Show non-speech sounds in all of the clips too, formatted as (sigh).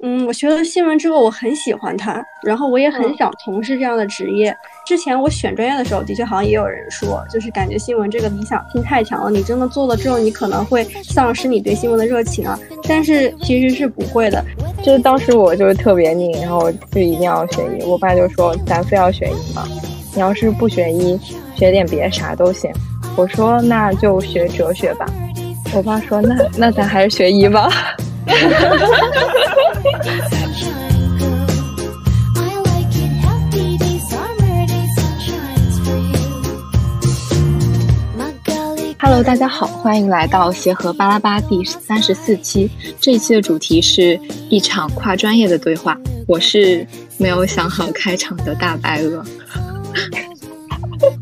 嗯，我学了新闻之后，我很喜欢它，然后我也很想从事这样的职业。之前我选专业的时候，的确好像也有人说，就是感觉新闻这个理想性太强了，你真的做了之后，你可能会丧失你对新闻的热情啊。但是其实是不会的，就是当时我就是特别拧，然后就一定要学医。我爸就说：“咱非要学医吗？你要是不学医，学点别的啥都行。”我说：“那就学哲学吧。”我爸说：“那那咱还是学医吧。(laughs) ”！Hello，大家好，欢迎来到协和巴拉巴第三十四期。这一期的主题是一场跨专业的对话。我是没有想好开场的大白鹅。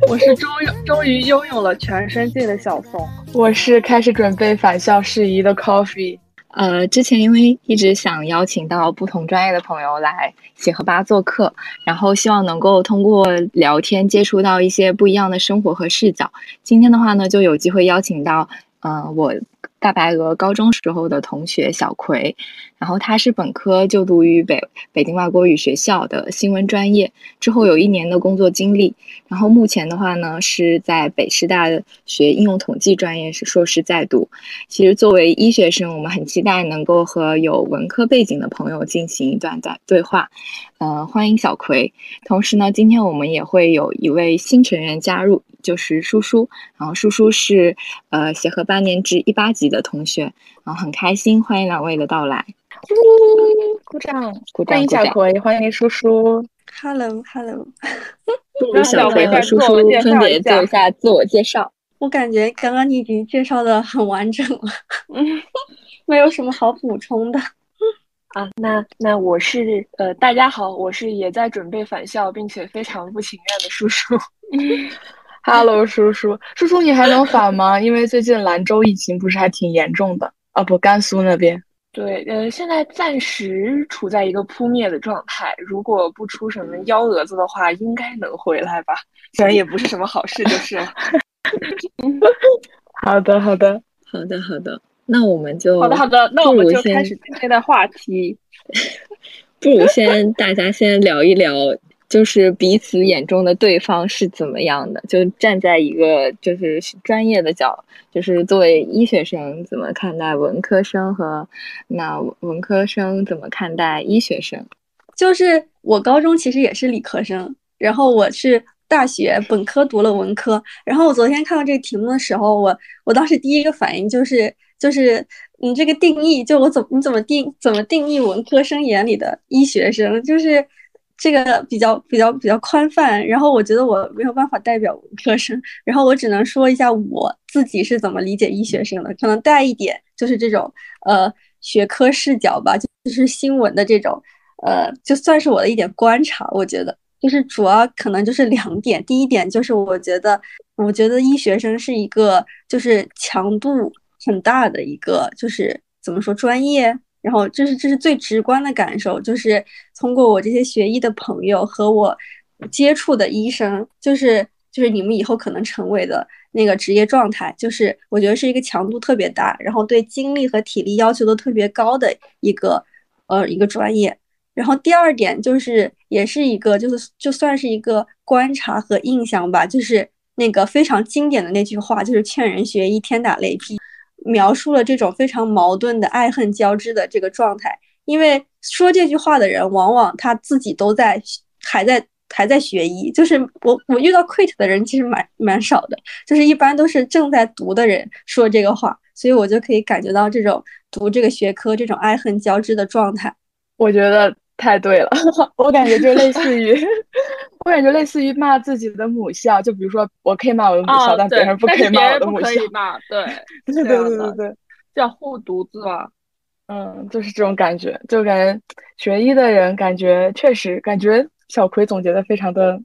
我是终终于拥有了全身镜的小松。我是开始准备返校事宜的 Coffee。呃，之前因为一直想邀请到不同专业的朋友来协和吧做客，然后希望能够通过聊天接触到一些不一样的生活和视角。今天的话呢，就有机会邀请到，呃，我。大白鹅高中时候的同学小葵，然后他是本科就读于北北京外国语学校的新闻专业，之后有一年的工作经历，然后目前的话呢是在北师大学应用统计专业是硕士在读。其实作为医学生，我们很期待能够和有文科背景的朋友进行一段在对话。呃，欢迎小葵。同时呢，今天我们也会有一位新成员加入，就是叔叔。然后叔叔是呃协和八年制一八级的同学，然后很开心，欢迎两位的到来。鼓掌，鼓掌，欢迎小葵，欢迎叔叔。Hello，Hello。(laughs) 让小葵和叔叔分别做一下自我介绍。我感觉刚刚你已经介绍的很完整了，嗯，没有什么好补充的。啊，那那我是呃，大家好，我是也在准备返校，并且非常不情愿的叔叔。(laughs) (laughs) Hello，叔叔，叔叔你还能返吗？因为最近兰州疫情不是还挺严重的啊，不，甘肃那边。对，呃，现在暂时处在一个扑灭的状态，如果不出什么幺蛾子的话，应该能回来吧。虽然也不是什么好事，就是了。(laughs) 好的，好的，好的，好的。那我们就好的好的，那我们就开始今天的话题。(laughs) 不如先大家先聊一聊，就是彼此眼中的对方是怎么样的？就站在一个就是专业的角，就是作为医学生怎么看待文科生和那文科生怎么看待医学生？就是我高中其实也是理科生，然后我是大学本科读了文科，然后我昨天看到这个题目的时候，我我当时第一个反应就是。就是你这个定义，就我怎么你怎么定怎么定义文科生眼里的医学生？就是这个比较比较比较宽泛。然后我觉得我没有办法代表文科生，然后我只能说一下我自己是怎么理解医学生的，可能带一点就是这种呃学科视角吧，就是新闻的这种呃，就算是我的一点观察。我觉得就是主要可能就是两点，第一点就是我觉得我觉得医学生是一个就是强度。很大的一个就是怎么说专业，然后这是这是最直观的感受，就是通过我这些学医的朋友和我接触的医生，就是就是你们以后可能成为的那个职业状态，就是我觉得是一个强度特别大，然后对精力和体力要求都特别高的一个呃一个专业。然后第二点就是也是一个就是就算是一个观察和印象吧，就是那个非常经典的那句话，就是劝人学医天打雷劈。描述了这种非常矛盾的爱恨交织的这个状态，因为说这句话的人往往他自己都在还在还在学医，就是我我遇到 quit 的人其实蛮蛮少的，就是一般都是正在读的人说这个话，所以我就可以感觉到这种读这个学科这种爱恨交织的状态。我觉得太对了，(laughs) 我感觉就类似于。(laughs) 我感觉类似于骂自己的母校，就比如说我可以骂我的母校，但别人不可以骂我的母校。骂，对，(laughs) 对对对对对，叫护犊子嘛。嗯，就是这种感觉，就感觉学医的人感觉确实感觉小葵总结的非常的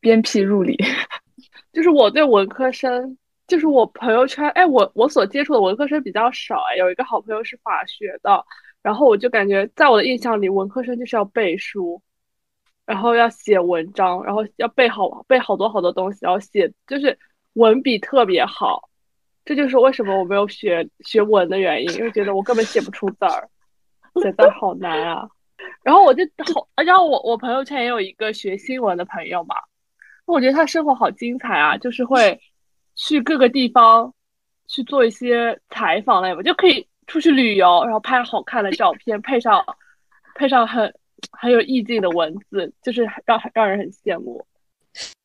鞭辟入里。就是我对文科生，就是我朋友圈，哎，我我所接触的文科生比较少，哎，有一个好朋友是法学的，然后我就感觉在我的印象里，文科生就是要背书。然后要写文章，然后要背好背好多好多东西，然后写就是文笔特别好，这就是为什么我没有学学文的原因，因为觉得我根本写不出字儿。真的好难啊。然后我就好，然后我我朋友圈也有一个学新闻的朋友嘛，我觉得他生活好精彩啊，就是会去各个地方去做一些采访类嘛，就可以出去旅游，然后拍好看的照片，配上配上很很有意境的文字，就是让让人很羡慕。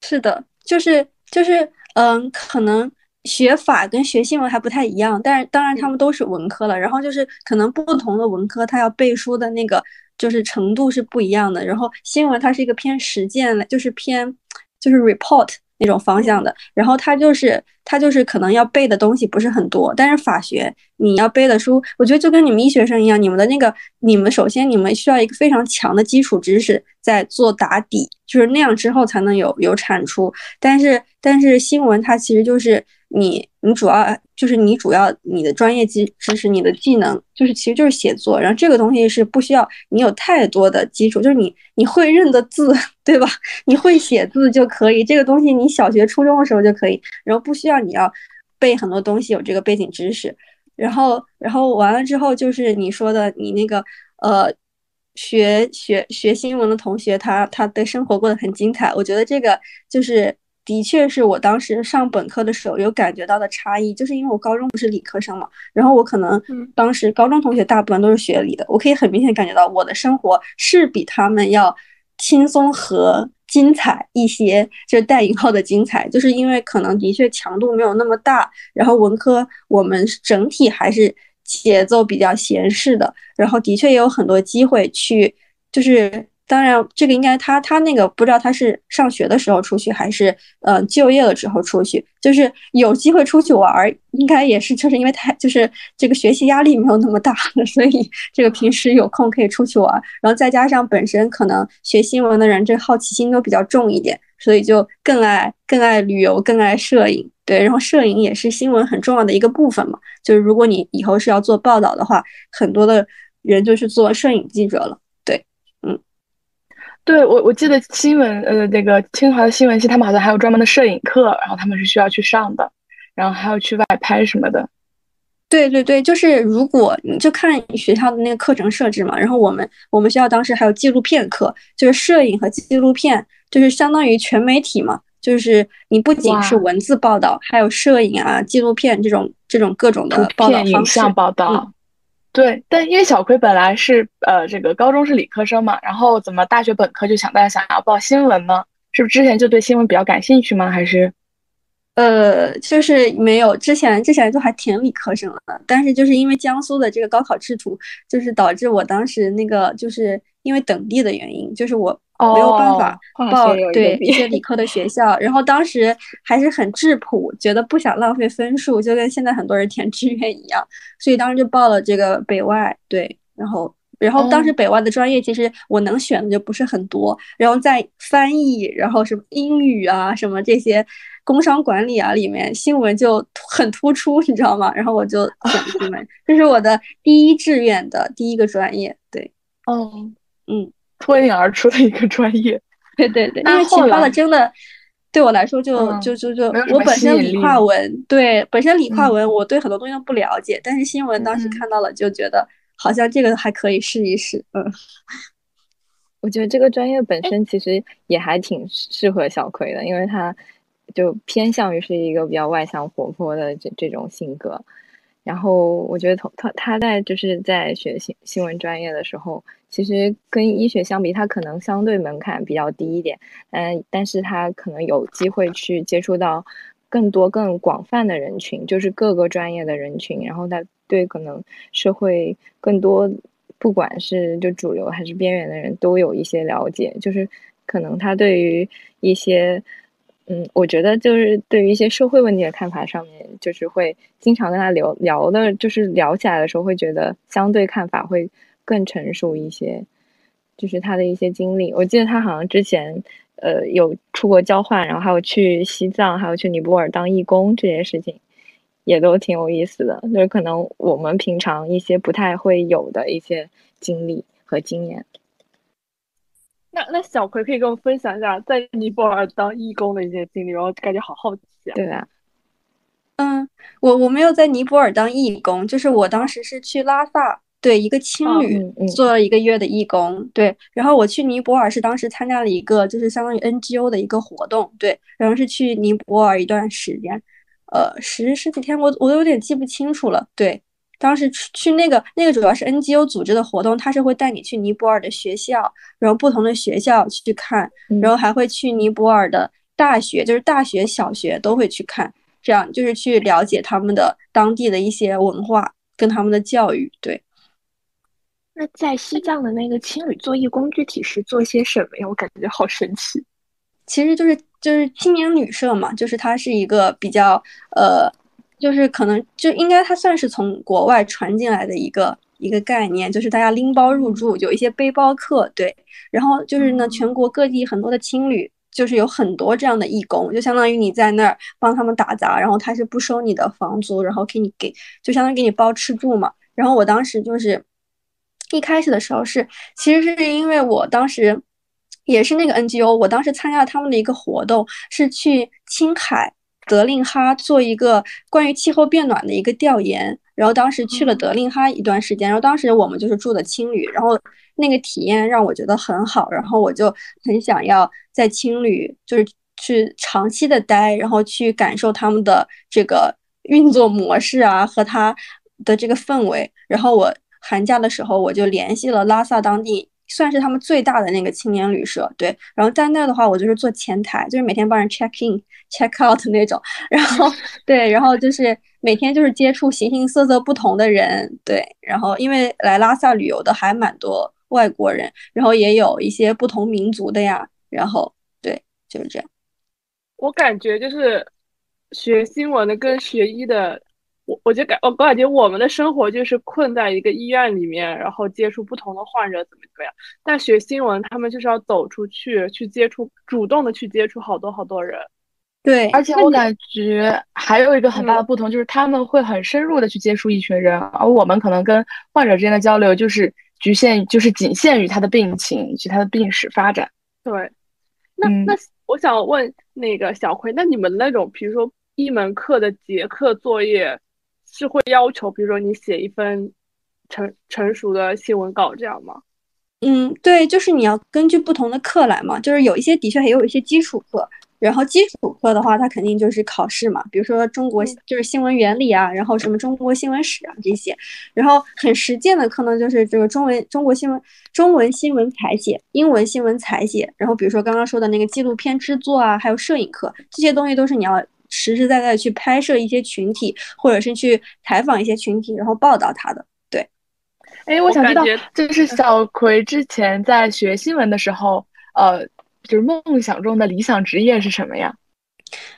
是的，就是就是嗯，可能学法跟学新闻还不太一样，但是当然他们都是文科了，然后就是可能不同的文科，他要背书的那个。就是程度是不一样的，然后新闻它是一个偏实践的，就是偏就是 report 那种方向的，然后他就是他就是可能要背的东西不是很多，但是法学你要背的书，我觉得就跟你们医学生一样，你们的那个你们首先你们需要一个非常强的基础知识在做打底，就是那样之后才能有有产出，但是但是新闻它其实就是你你主要。就是你主要你的专业技知识，你的技能就是其实就是写作，然后这个东西是不需要你有太多的基础，就是你你会认的字，对吧？(laughs) 你会写字就可以，这个东西你小学初中的时候就可以，然后不需要你要背很多东西，有这个背景知识，然后然后完了之后就是你说的你那个呃学学学新闻的同学，他他的生活过得很精彩，我觉得这个就是。的确是我当时上本科的时候有感觉到的差异，就是因为我高中不是理科生嘛，然后我可能当时高中同学大部分都是学理的，我可以很明显感觉到我的生活是比他们要轻松和精彩一些，就是带引号的精彩，就是因为可能的确强度没有那么大，然后文科我们整体还是节奏比较闲适的，然后的确也有很多机会去，就是。当然，这个应该他他那个不知道他是上学的时候出去还是呃就业了之后出去，就是有机会出去玩，应该也是就是因为他就是这个学习压力没有那么大，(laughs) 所以这个平时有空可以出去玩，然后再加上本身可能学新闻的人这好奇心都比较重一点，所以就更爱更爱旅游，更爱摄影，对，然后摄影也是新闻很重要的一个部分嘛，就是如果你以后是要做报道的话，很多的人就是做摄影记者了。对我，我记得新闻，呃，那个清华的新闻系，他们好像还有专门的摄影课，然后他们是需要去上的，然后还要去外拍什么的。对对对，就是如果你就看学校的那个课程设置嘛，然后我们我们学校当时还有纪录片课，就是摄影和纪录片，就是相当于全媒体嘛，就是你不仅是文字报道，还有摄影啊、纪录片这种这种各种的报道方式。报道。对，但因为小葵本来是呃这个高中是理科生嘛，然后怎么大学本科就想大家想要报新闻呢？是不是之前就对新闻比较感兴趣吗？还是，呃，就是没有之前之前就还挺理科生的，但是就是因为江苏的这个高考制度，就是导致我当时那个就是因为等地的原因，就是我。没有办法报对一些理科的学校，然后当时还是很质朴，觉得不想浪费分数，就跟现在很多人填志愿一样，所以当时就报了这个北外。对，然后然后当时北外的专业其实我能选的就不是很多，然后在翻译，然后什么英语啊，什么这些工商管理啊里面，新闻就很突出，你知道吗？然后我就选新闻，这是我的第一志愿的第一个专业。对，哦，嗯。脱颖而出的一个专业，(laughs) 对对对，因为其他的真的对我来说就就就就我本身理化文，对本身理化文，我对很多东西都不了解，但是新闻当时看到了，就觉得好像这个还可以试一试。嗯，(laughs) 我觉得这个专业本身其实也还挺适合小葵的，因为他就偏向于是一个比较外向活泼的这这种性格。然后我觉得他他他在就是在学新新闻专业的时候。其实跟医学相比，他可能相对门槛比较低一点，嗯，但是他可能有机会去接触到更多更广泛的人群，就是各个专业的人群，然后他对可能社会更多，不管是就主流还是边缘的人都有一些了解，就是可能他对于一些，嗯，我觉得就是对于一些社会问题的看法上面，就是会经常跟他聊聊的，就是聊起来的时候会觉得相对看法会。更成熟一些，就是他的一些经历。我记得他好像之前，呃，有出国交换，然后还有去西藏，还有去尼泊尔当义工，这些事情也都挺有意思的。就是可能我们平常一些不太会有的一些经历和经验。那那小葵可以跟我们分享一下在尼泊尔当义工的一些经历，然后感觉好好奇啊。对啊，嗯，我我没有在尼泊尔当义工，就是我当时是去拉萨。对，一个青旅做了一个月的义工，对。然后我去尼泊尔是当时参加了一个就是相当于 NGO 的一个活动，对。然后是去尼泊尔一段时间，呃，十十几天，我我都有点记不清楚了，对。当时去去那个那个主要是 NGO 组织的活动，他是会带你去尼泊尔的学校，然后不同的学校去看，然后还会去尼泊尔的大学，就是大学、小学都会去看，这样就是去了解他们的当地的一些文化跟他们的教育。对。那在西藏的那个青旅做义工，具体是做些什么呀？我感觉好神奇。其实就是就是青年旅社嘛，就是它是一个比较呃。就是可能就应该它算是从国外传进来的一个一个概念，就是大家拎包入住，有一些背包客，对。然后就是呢，全国各地很多的青旅，就是有很多这样的义工，就相当于你在那儿帮他们打杂，然后他是不收你的房租，然后给你给，就相当于给你包吃住嘛。然后我当时就是一开始的时候是，其实是因为我当时也是那个 NGO，我当时参加了他们的一个活动，是去青海。德令哈做一个关于气候变暖的一个调研，然后当时去了德令哈一段时间，然后当时我们就是住的青旅，然后那个体验让我觉得很好，然后我就很想要在青旅就是去长期的待，然后去感受他们的这个运作模式啊和他的这个氛围，然后我寒假的时候我就联系了拉萨当地。算是他们最大的那个青年旅社，对。然后在那的话，我就是做前台，就是每天帮人 check in、(laughs) check out 那种。然后 (laughs) 对，然后就是每天就是接触形形色色不同的人，对。然后因为来拉萨旅游的还蛮多外国人，然后也有一些不同民族的呀。然后对，就是这样。我感觉就是学新闻的跟学医的。我我就感我我感觉我们的生活就是困在一个医院里面，然后接触不同的患者怎么怎么样。但学新闻，他们就是要走出去，去接触，主动的去接触好多好多人。对，而且我感觉还有一个很大的不同，就是他们会很深入的去接触一群人，而我们可能跟患者之间的交流就是局限，就是仅限于他的病情以及他的病史发展。对，那那我想问那个小葵，那你们那种，比如说一门课的结课作业。是会要求，比如说你写一份成成熟的新闻稿这样吗？嗯，对，就是你要根据不同的课来嘛。就是有一些的确还有一些基础课，然后基础课的话，它肯定就是考试嘛。比如说中国就是新闻原理啊，然后什么中国新闻史啊这些。然后很实践的课呢，就是这个中文中国新闻中文新闻采写、英文新闻采写。然后比如说刚刚说的那个纪录片制作啊，还有摄影课，这些东西都是你要。实实在在去拍摄一些群体，或者是去采访一些群体，然后报道他的。对，哎，我想知道，就是小葵之前在学新闻的时候，呃，就是梦想中的理想职业是什么呀？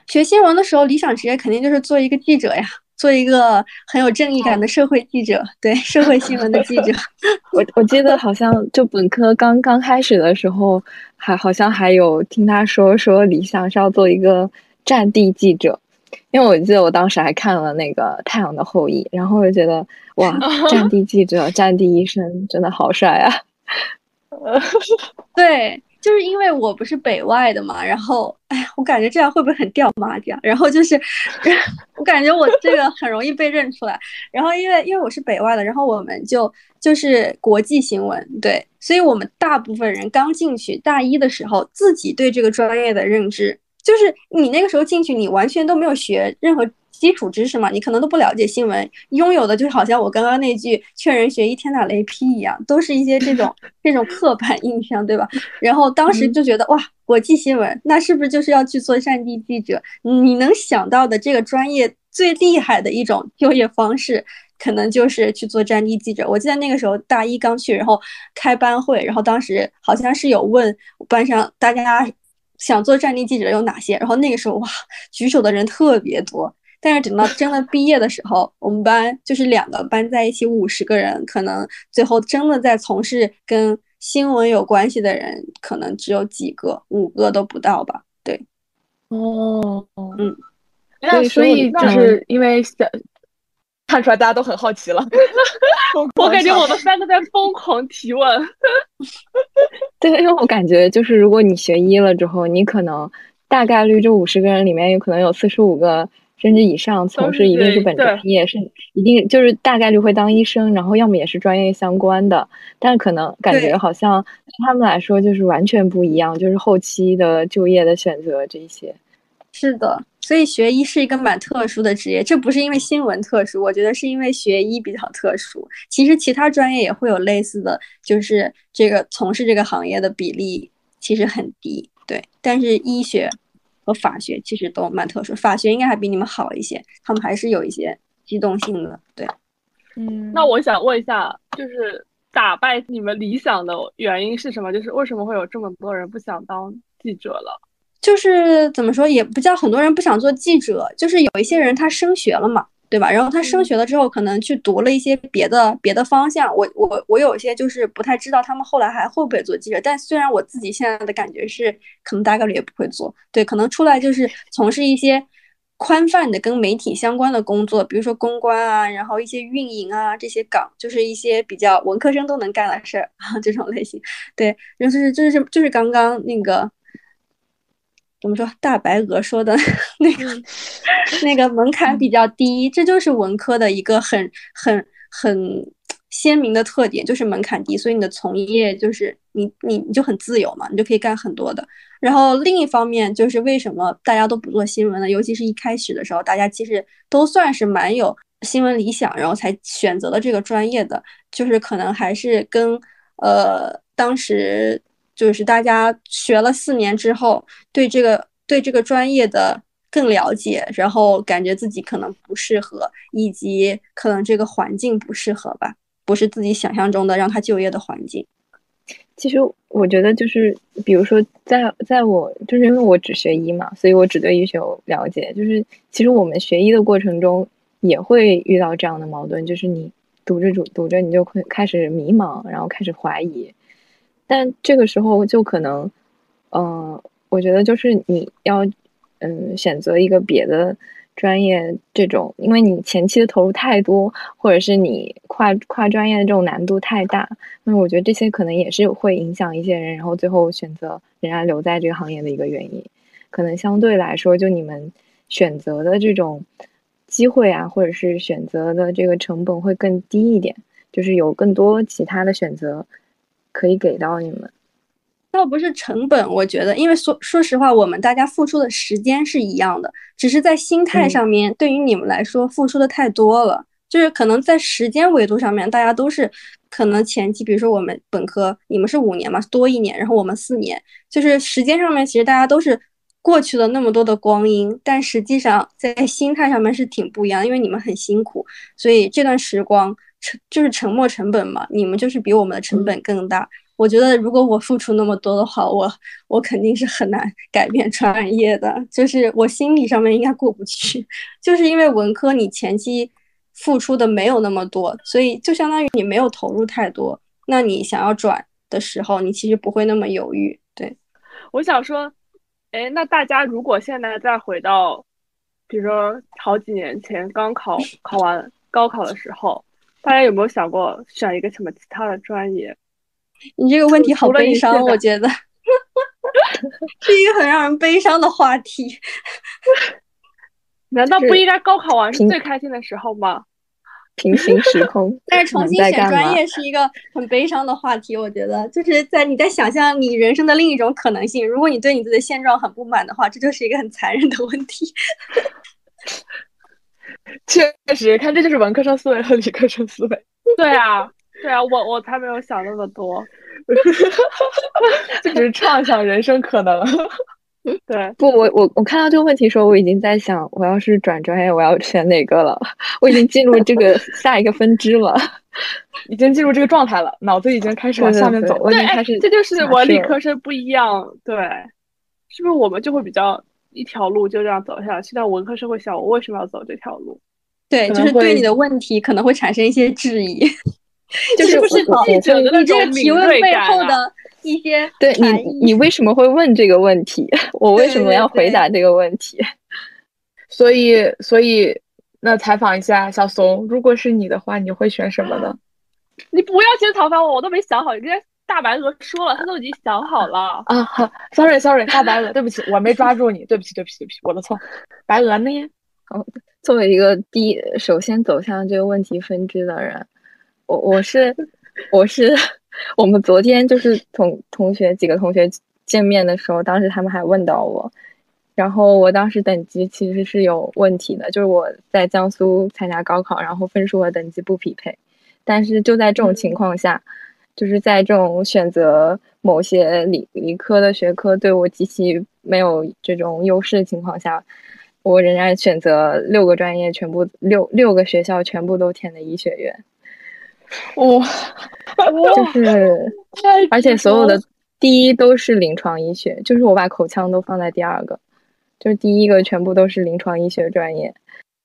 学新闻的时候，理想职业肯定就是做一个记者呀，做一个很有正义感的社会记者。对，社会新闻的记者。(laughs) 我我记得好像就本科刚刚开始的时候，还好像还有听他说说理想是要做一个。战地记者，因为我记得我当时还看了那个《太阳的后裔》，然后我就觉得哇，(laughs) 战地记者、战地医生真的好帅啊！(laughs) 对，就是因为我不是北外的嘛，然后哎呀，我感觉这样会不会很掉马甲？然后就是我感觉我这个很容易被认出来。然后因为因为我是北外的，然后我们就就是国际新闻，对，所以我们大部分人刚进去大一的时候，自己对这个专业的认知。就是你那个时候进去，你完全都没有学任何基础知识嘛，你可能都不了解新闻，拥有的就是好像我刚刚那句“劝人学医，天打雷劈”一样，都是一些这种 (laughs) 这种刻板印象，对吧？然后当时就觉得哇，国际新闻那是不是就是要去做战地记者？你能想到的这个专业最厉害的一种就业方式，可能就是去做战地记者。我记得那个时候大一刚去，然后开班会，然后当时好像是有问班上大家。想做战地记者有哪些？然后那个时候哇，举手的人特别多。但是等到真的毕业的时候，我们班就是两个班在一起五十个人，可能最后真的在从事跟新闻有关系的人，可能只有几个，五个都不到吧？对。哦，嗯，那所以就是因为想。看出来大家都很好奇了，(laughs) 我感觉我们三个在疯狂提问。(laughs) 对，因为我感觉就是如果你学医了之后，你可能大概率这五十个人里面有可能有四十五个甚至以上从事一定是本专业，是一定就是大概率会当医生，然后要么也是专业相关的，但可能感觉好像对他们来说就是完全不一样，就是后期的就业的选择这一些。是的，所以学医是一个蛮特殊的职业，这不是因为新闻特殊，我觉得是因为学医比较特殊。其实其他专业也会有类似的，就是这个从事这个行业的比例其实很低，对。但是医学和法学其实都蛮特殊，法学应该还比你们好一些，他们还是有一些机动性的，对。嗯，那我想问一下，就是打败你们理想的原因是什么？就是为什么会有这么多人不想当记者了？就是怎么说，也不叫很多人不想做记者，就是有一些人他升学了嘛，对吧？然后他升学了之后，可能去读了一些别的别的方向。我我我有些就是不太知道他们后来还会不会做记者，但虽然我自己现在的感觉是，可能大概率也不会做。对，可能出来就是从事一些宽泛的跟媒体相关的工作，比如说公关啊，然后一些运营啊这些岗，就是一些比较文科生都能干的事儿啊 (laughs) 这种类型。对，就是就是就是刚刚那个。怎么说？大白鹅说的 (laughs) 那个那个门槛比较低，这就是文科的一个很很很鲜明的特点，就是门槛低，所以你的从业就是你你你就很自由嘛，你就可以干很多的。然后另一方面就是为什么大家都不做新闻呢？尤其是一开始的时候，大家其实都算是蛮有新闻理想，然后才选择了这个专业的，就是可能还是跟呃当时。就是大家学了四年之后，对这个对这个专业的更了解，然后感觉自己可能不适合，以及可能这个环境不适合吧，不是自己想象中的让他就业的环境。其实我觉得就是，比如说在在我就是因为我只学医嘛，所以我只对医学有了解。就是其实我们学医的过程中也会遇到这样的矛盾，就是你读着读读着，你就会开始迷茫，然后开始怀疑。但这个时候就可能，嗯，我觉得就是你要，嗯，选择一个别的专业，这种，因为你前期的投入太多，或者是你跨跨专业的这种难度太大，那我觉得这些可能也是会影响一些人，然后最后选择仍然留在这个行业的一个原因。可能相对来说，就你们选择的这种机会啊，或者是选择的这个成本会更低一点，就是有更多其他的选择。可以给到你们，倒不是成本，我觉得，因为说说实话，我们大家付出的时间是一样的，只是在心态上面，对于你们来说付出的太多了，就是可能在时间维度上面，大家都是可能前期，比如说我们本科，你们是五年嘛，多一年，然后我们四年，就是时间上面，其实大家都是过去了那么多的光阴，但实际上在心态上面是挺不一样，因为你们很辛苦，所以这段时光。沉就是沉没成本嘛，你们就是比我们的成本更大。我觉得如果我付出那么多的话，我我肯定是很难 (laughs) 改变专业的，就是我心理上面应该过不去。就是因为文科你前期付出的没有那么多，所以就相当于你没有投入太多。那你想要转的时候，你其实不会那么犹豫。对，我想说，哎，那大家如果现在再回到，比如说好几年前刚考 (laughs) 考完高考的时候。大家有没有想过选一个什么其他的专业？你这个问题好悲伤，我觉得 (laughs) 是一个很让人悲伤的话题。难道不应该高考完是最开心的时候吗？平行时空，(laughs) 但是重新选专业是一个很悲伤的话题。我觉得就是在你在想象你人生的另一种可能性。如果你对你自己的现状很不满的话，这就是一个很残忍的问题。(laughs) (laughs) 确实，看这就是文科生思维和理科生思维。对啊，对啊，我我才没有想那么多，(laughs) 就只是畅想人生可能。(laughs) 对，不，我我我看到这个问题时候，我已经在想，我要是转专业，我要选哪个了？我已经进入这个下一个分支了，已经进入这个状态了，脑子已经开始往下面走。我已经开始，这就是我理科生不一样。对，是不是我们就会比较？一条路就这样走下去，但文科生会想我为什么要走这条路？对，就是对你的问题可能会产生一些质疑，(laughs) 就是不是记者的那种提问背后的一些对你，你为什么会问这个问题？(laughs) 我为什么要回答这个问题？(laughs) 所以，所以那采访一下小松，如果是你的话，你会选什么呢？你不要先采访我，我都没想好，你先。大白鹅说了，他都已经想好了啊。好，sorry sorry，大白鹅，对不起，我没抓住你，对不起对不起对不起，我的错。白鹅呢？嗯，作为一个第一首先走向这个问题分支的人，我我是我是我们昨天就是同同学几个同学见面的时候，当时他们还问到我，然后我当时等级其实是有问题的，就是我在江苏参加高考，然后分数和等级不匹配，但是就在这种情况下，就是在这种选择某些理理科的学科对我极其没有这种优势的情况下。我仍然选择六个专业，全部六六个学校全部都填的医学院。(laughs) 哇，就是，而且所有的第一都是临床医学，就是我把口腔都放在第二个，就是第一个全部都是临床医学专业。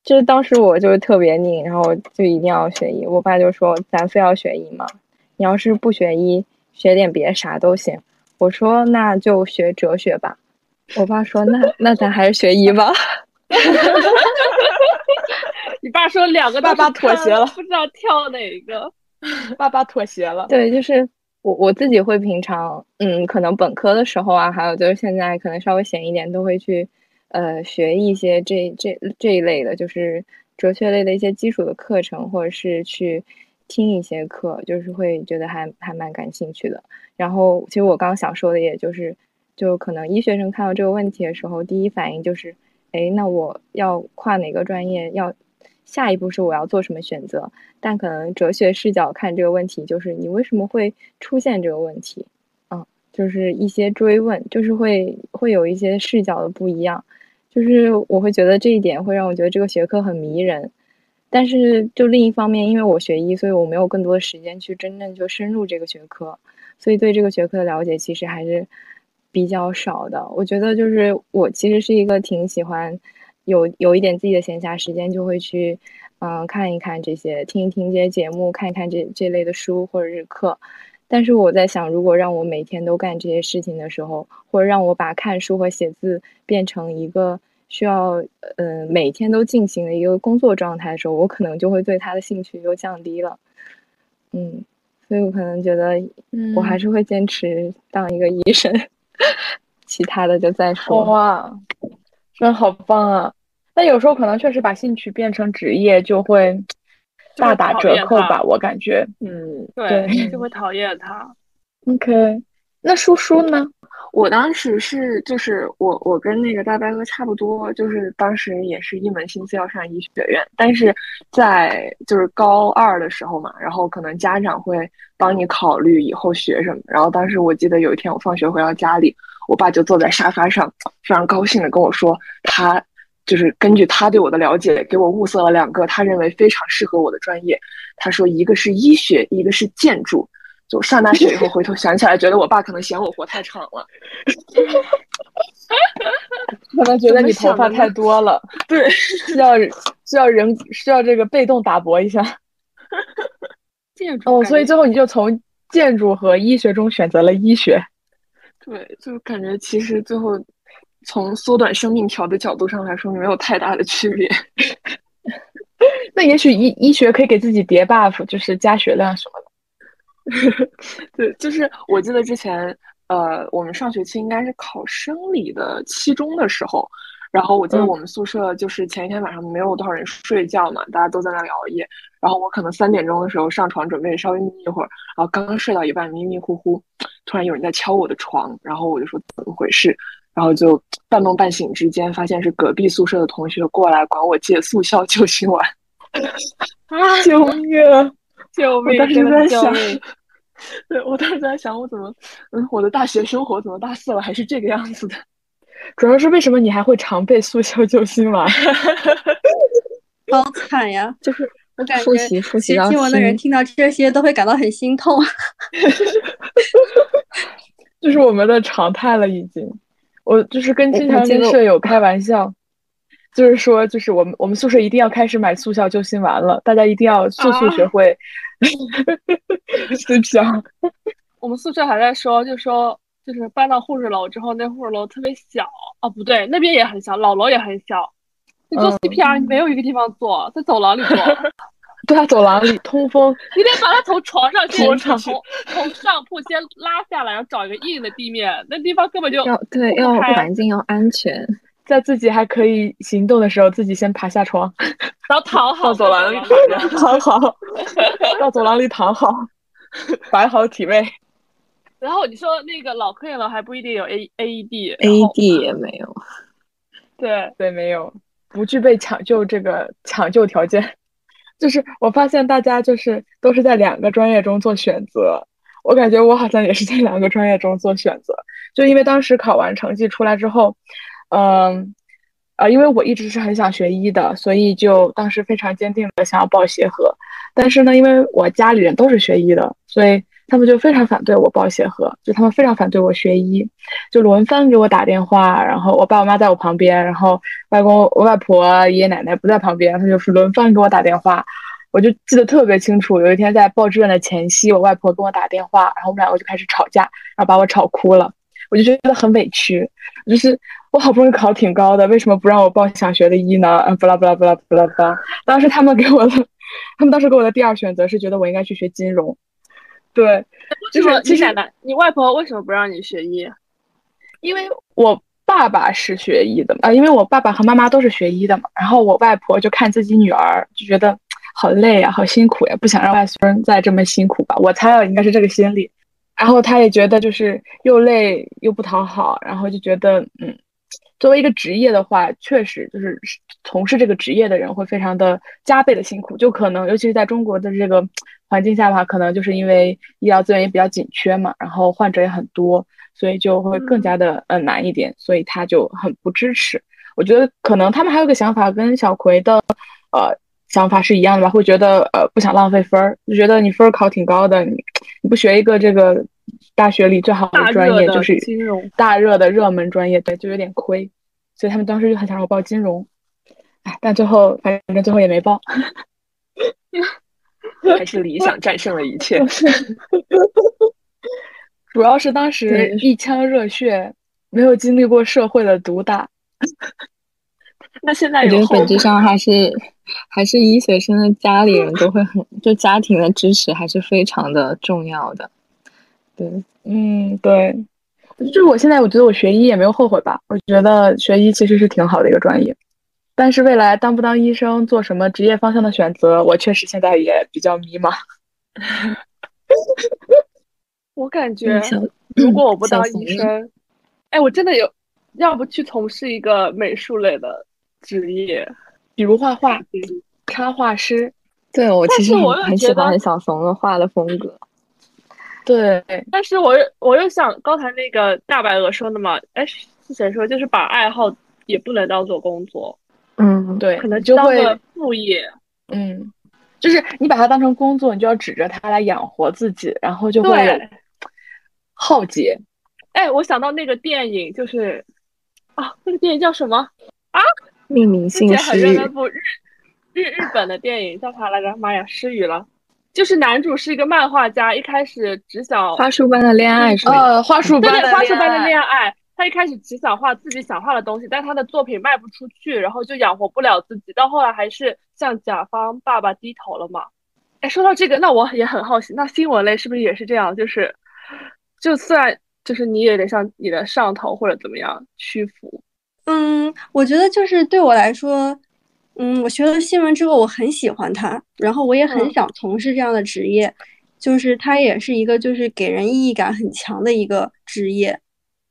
就是当时我就是特别拧，然后就一定要学医。我爸就说：“咱非要学医吗？你要是不学医，学点别啥都行。”我说：“那就学哲学吧。”我爸说：“那那咱还是学医吧。(laughs) ”你爸说两个爸爸妥协了，不知道跳哪一个。爸爸妥协了。(laughs) 对，就是我我自己会平常，嗯，可能本科的时候啊，还有就是现在可能稍微闲一点，都会去呃学一些这这这一类的，就是哲学类的一些基础的课程，或者是去听一些课，就是会觉得还还蛮感兴趣的。然后，其实我刚想说的，也就是，就可能医学生看到这个问题的时候，第一反应就是。哎，那我要跨哪个专业？要下一步是我要做什么选择？但可能哲学视角看这个问题，就是你为什么会出现这个问题？嗯，就是一些追问，就是会会有一些视角的不一样。就是我会觉得这一点会让我觉得这个学科很迷人。但是就另一方面，因为我学医，所以我没有更多的时间去真正就深入这个学科，所以对这个学科的了解其实还是。比较少的，我觉得就是我其实是一个挺喜欢有有一点自己的闲暇时间，就会去嗯看一看这些，听一听这些节目，看一看这这类的书或者是课。但是我在想，如果让我每天都干这些事情的时候，或者让我把看书和写字变成一个需要嗯每天都进行的一个工作状态的时候，我可能就会对他的兴趣又降低了。嗯，所以我可能觉得我还是会坚持当一个医生。(laughs) 其他的就再说。哇，真好棒啊！但有时候可能确实把兴趣变成职业，就会大打折扣吧。我感觉，嗯，对，就 (laughs) 会讨厌他。OK，那叔叔呢？我当时是，就是我，我跟那个大白哥差不多，就是当时也是一门心思要上医学院，但是在就是高二的时候嘛，然后可能家长会帮你考虑以后学什么。然后当时我记得有一天我放学回到家里，我爸就坐在沙发上，非常高兴的跟我说，他就是根据他对我的了解，给我物色了两个他认为非常适合我的专业。他说一个是医学，一个是建筑。就上大学以后回头想起来，觉得我爸可能嫌我活太长了，(laughs) 可能觉得你头发太多了，(laughs) 对，需要需要人需要这个被动打磨一下。(laughs) 建筑哦，所以最后你就从建筑和医学中选择了医学。对，就感觉其实最后从缩短生命条的角度上来说，没有太大的区别。那也许医医学可以给自己叠 buff，就是加血量什么的。(laughs) 对，就是我记得之前，呃，我们上学期应该是考生理的期中的时候，然后我记得我们宿舍就是前一天晚上没有多少人睡觉嘛，大家都在那里熬夜，然后我可能三点钟的时候上床准备稍微眯一会儿，然后刚刚睡到一半迷迷糊糊，突然有人在敲我的床，然后我就说怎么回事，然后就半梦半醒之间发现是隔壁宿舍的同学过来管我借速效救心丸，啊，(laughs) 救命！(laughs) 啊！救命！(laughs) 我当时在想，对我当时在想，我怎么，嗯，我的大学生活怎么大四了还是这个样子的？(laughs) 主要是为什么你还会常备速效救心丸？好惨呀！就是我感觉复习复习听闻的人听到这些都会感到很心痛。就是我们的常态了，已经。我就是跟经常跟舍友开玩笑。就是说，就是我们我们宿舍一定要开始买速效救心丸了，大家一定要速速学会 (laughs) 速效。(laughs) 我们宿舍还在说，就说就是搬到护士楼之后，那护士楼特别小哦，不对，那边也很小，老楼也很小。你做 CPR，你没有一个地方做，在走廊里做。(laughs) 对啊，走廊里通风。你得把它从床上先从从上铺先拉下来，然后找一个硬的地面，那地方根本就要对要环境要安全。在自己还可以行动的时候，自己先爬下床，然后躺好，到走廊里躺着。躺好，到走廊里躺好，摆好体位。然后你说那个老科研了还不一定有 A AED，，AED 也没有。对，对，没有，不具备抢救这个抢救条件。(laughs) 就是我发现大家就是都是在两个专业中做选择，我感觉我好像也是在两个专业中做选择。就因为当时考完成绩出来之后，嗯，呃，因为我一直是很想学医的，所以就当时非常坚定的想要报协和。但是呢，因为我家里人都是学医的，所以他们就非常反对我报协和，就他们非常反对我学医，就轮番给我打电话，然后我爸我妈在我旁边，然后外公、我外婆、爷爷奶奶不在旁边，他就是轮番给我打电话。我就记得特别清楚，有一天在报志愿的前夕，我外婆跟我打电话，然后我们两个就开始吵架，然后把我吵哭了。我就觉得很委屈，就是我好不容易考挺高的，为什么不让我报想学的医呢？嗯，不啦不啦不啦不啦不啦。当时他们给我的，(laughs) 他们当时给我的第二选择是觉得我应该去学金融。对，就就是是其实你外婆为什么不让你学医？因为我爸爸是学医的嘛，啊，因为我爸爸和妈妈都是学医的嘛，然后我外婆就看自己女儿就觉得好累啊、好辛苦呀，不想让外孙再这么辛苦吧，我猜啊应该是这个心理。然后他也觉得就是又累又不讨好，然后就觉得嗯，作为一个职业的话，确实就是从事这个职业的人会非常的加倍的辛苦，就可能尤其是在中国的这个环境下吧，可能就是因为医疗资源也比较紧缺嘛，然后患者也很多，所以就会更加的呃难一点，所以他就很不支持。我觉得可能他们还有个想法跟小葵的呃想法是一样的吧，会觉得呃不想浪费分儿，就觉得你分儿考挺高的，你你不学一个这个大学里最好的专业就是金融大热的热门专业，对，就有点亏，所以他们当时就很想让我报金融，哎，但最后反正最后也没报。(laughs) 还是理想战胜了一切。(laughs) 主要是当时一腔热血，没有经历过社会的毒打。那现在我觉得本质上还是还是医学生的家里人都会很，就家庭的支持还是非常的重要的。对，嗯，对，就是我现在我觉得我学医也没有后悔吧，我觉得学医其实是挺好的一个专业，但是未来当不当医生，做什么职业方向的选择，我确实现在也比较迷茫。(laughs) 我感觉如果我不当医生，哎，我真的有，要不去从事一个美术类的职业。比如画画、插画师，对我其实我很喜欢小怂的画的风格。对，但是我又我又想刚才那个大白鹅说的嘛，哎，是谁说就是把爱好也不能当做工作，嗯，对，可能就会副业。嗯，就是你把它当成工作，你就要指着它来养活自己，然后就会浩劫。哎，我想到那个电影，就是啊，那个电影叫什么？命名性之前很失语热的那部日日日本的电影叫啥来着？妈呀，失语了。就是男主是一个漫画家，一开始只想花束般的恋爱是吗？呃，花束般的花束般的恋爱。他一开始只想画自己想画的东西，但他的作品卖不出去，然后就养活不了自己。到后来还是向甲方爸爸低头了嘛。哎，说到这个，那我也很好奇，那新闻类是不是也是这样？就是，就虽然就是你也得向你的上头或者怎么样屈服。嗯，我觉得就是对我来说，嗯，我学了新闻之后，我很喜欢它，然后我也很。嗯想从事这样的职业，就是它也是一个就是给人意义感很强的一个职业，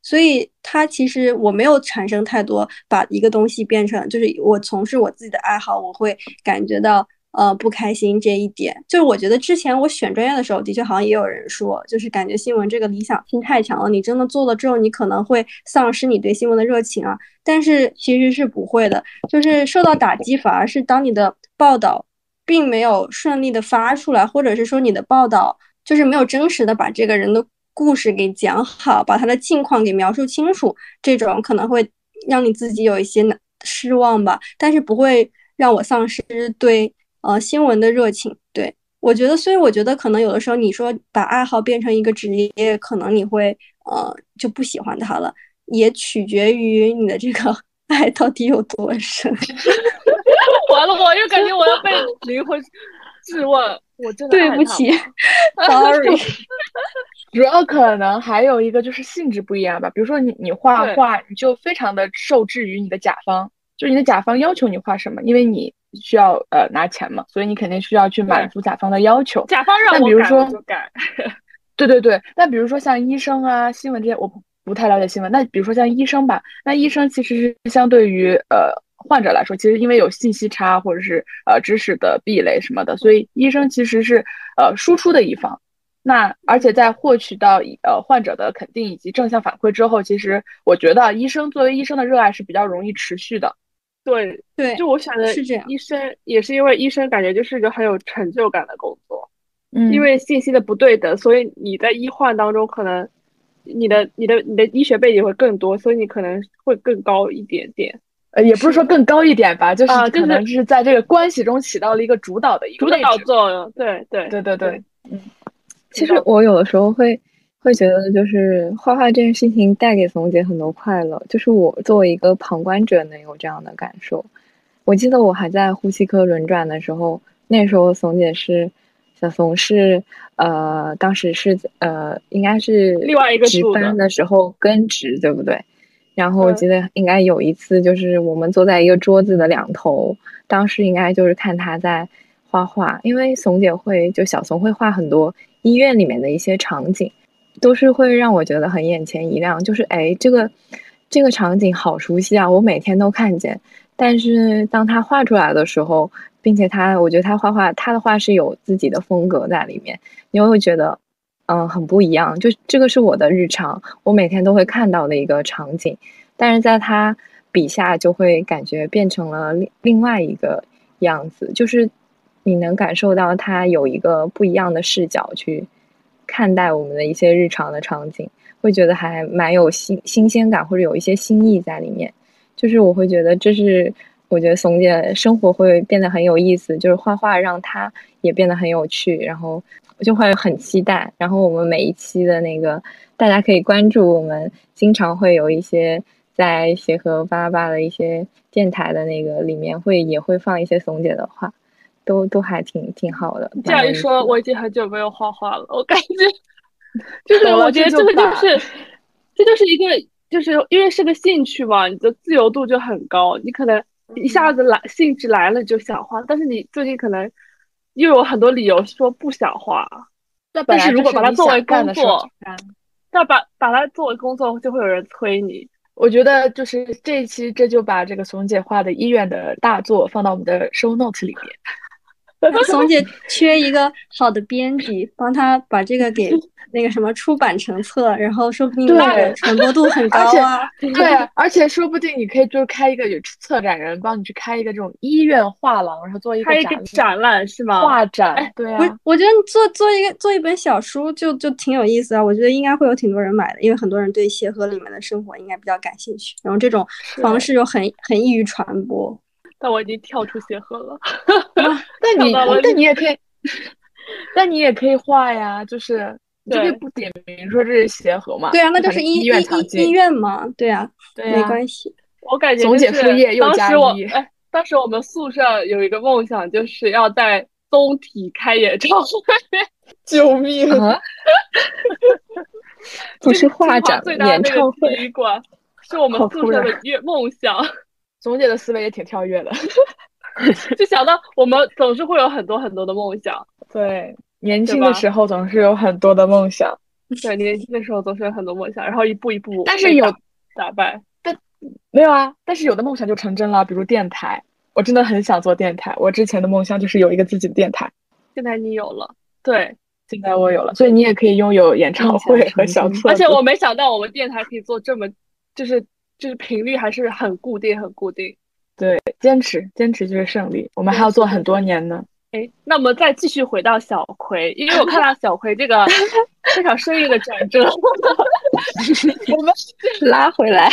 所以它其实我没有产生太多把一个东西变成，就是我从事我自己的爱好，我会感觉到呃不开心这一点。就是我觉得之前我选专业的时候，的确好像也有人说，就是感觉新闻这个理想性太强了，你真的做了之后，你可能会丧失你对新闻的热情啊。但是其实是不会的，就是受到打击反而是当你的报道并没有顺利的发出来，或者是说你的报道就是没有真实的把这个人的故事给讲好，把他的近况给描述清楚，这种可能会让你自己有一些失望吧，但是不会让我丧失对呃新闻的热情。对我觉得，所以我觉得可能有的时候你说把爱好变成一个职业，可能你会呃就不喜欢它了。也取决于你的这个 (laughs) 爱到底有多深。(laughs) 完了，我又感觉我要被灵魂质问，我真的对不起，(laughs) sorry。主要可能还有一个就是性质不一样吧。比如说你你画画，你就非常的受制于你的甲方，就是你的甲方要求你画什么，因为你需要呃拿钱嘛，所以你肯定需要去满足甲方的要求。甲方让我改就改。对 (laughs) 对对，那比如说像医生啊、新闻这些，我不不太了解新闻。那比如说像医生吧，那医生其实是相对于呃患者来说，其实因为有信息差或者是呃知识的壁垒什么的，所以医生其实是呃输出的一方。那而且在获取到呃患者的肯定以及正向反馈之后，其实我觉得医生作为医生的热爱是比较容易持续的。对对，就我想的是这样，医生也是因为医生感觉就是一个很有成就感的工作。嗯，因为信息的不对等，所以你在医患当中可能你的你的你的医学背景会更多，所以你可能会更高一点点。呃，也不是说更高一点吧，就是可能是在这个关系中起到了一个主导的一个主导作用。对对对对对，嗯。其实我有的时候会会觉得，就是画画这件事情带给怂姐很多快乐，就是我作为一个旁观者能有这样的感受。我记得我还在呼吸科轮转的时候，那时候怂姐是。小怂是呃，当时是呃，应该是另外一个值班的时候跟值，对不对？然后我记得应该有一次，就是我们坐在一个桌子的两头，当时应该就是看她在画画，因为怂姐会就小怂会画很多医院里面的一些场景，都是会让我觉得很眼前一亮，就是哎，这个这个场景好熟悉啊，我每天都看见。但是当他画出来的时候，并且他，我觉得他画画，他的画是有自己的风格在里面，你会觉得，嗯，很不一样。就这个是我的日常，我每天都会看到的一个场景，但是在他笔下就会感觉变成了另另外一个样子，就是你能感受到他有一个不一样的视角去看待我们的一些日常的场景，会觉得还蛮有新新鲜感，或者有一些新意在里面。就是我会觉得这是。我觉得怂姐生活会变得很有意思，就是画画让她也变得很有趣，然后我就会很期待。然后我们每一期的那个，大家可以关注我们，经常会有一些在协和八八的一些电台的那个里面会也会放一些怂姐的画，都都还挺挺好的。这样一说，我已经很久没有画画了，我感觉 (laughs) 就是我觉得这个就是这就是一个就是因为是个兴趣嘛，你的自由度就很高，你可能。一下子来兴致来了就想画，但是你最近可能又有很多理由说不想画。但是如果把它作为工作，那把把它作为工作，就会有人催你。我觉得就是这一期，这就把这个怂姐画的医院的大作放到我们的 show notes 里面。(laughs) 怂姐缺一个好的编辑，帮他把这个给。那个什么出版成册，然后说不定那个传播度很高啊。对，(laughs) 而且说不定你可以就是开一个有策展人帮你去开一个这种医院画廊，然后做一个展览是吗？画展，对啊。我我觉得你做做一个做一本小书就就挺有意思啊。我觉得应该会有挺多人买的，因为很多人对协和里面的生活应该比较感兴趣。然后这种方式又很很易于传播。但我已经跳出协和了。(laughs) 那你那你也可以，(laughs) 那你也可以画呀，就是。就可以不点名说这是协和嘛？对啊，那就是医医院医院嘛，对啊，对没关系。我感觉总结副业又加一。哎，当时我们宿舍有一个梦想，就是要在东体开演唱会。(laughs) 救命！啊不是画展，演唱会。是我们宿舍的愿梦想。总姐的思维也挺跳跃的，(laughs) 就想到我们总是会有很多很多的梦想。(laughs) 对。年轻的时候总是有很多的梦想，(laughs) 对，年轻的时候总是有很多梦想，然后一步一步，但是有打败，但没有啊，但是有的梦想就成真了，比如电台，我真的很想做电台，我之前的梦想就是有一个自己的电台，现在你有了，对，现在我有了，所以你也可以拥有演唱会和小册，而且我没想到我们电台可以做这么，就是就是频率还是很固定，很固定，对，坚持坚持就是胜利，我们还要做很多年呢。哎，那我们再继续回到小葵，因为我看到小葵这个 (laughs) 非常生硬的转折，(laughs) 我们 (laughs) 拉回来。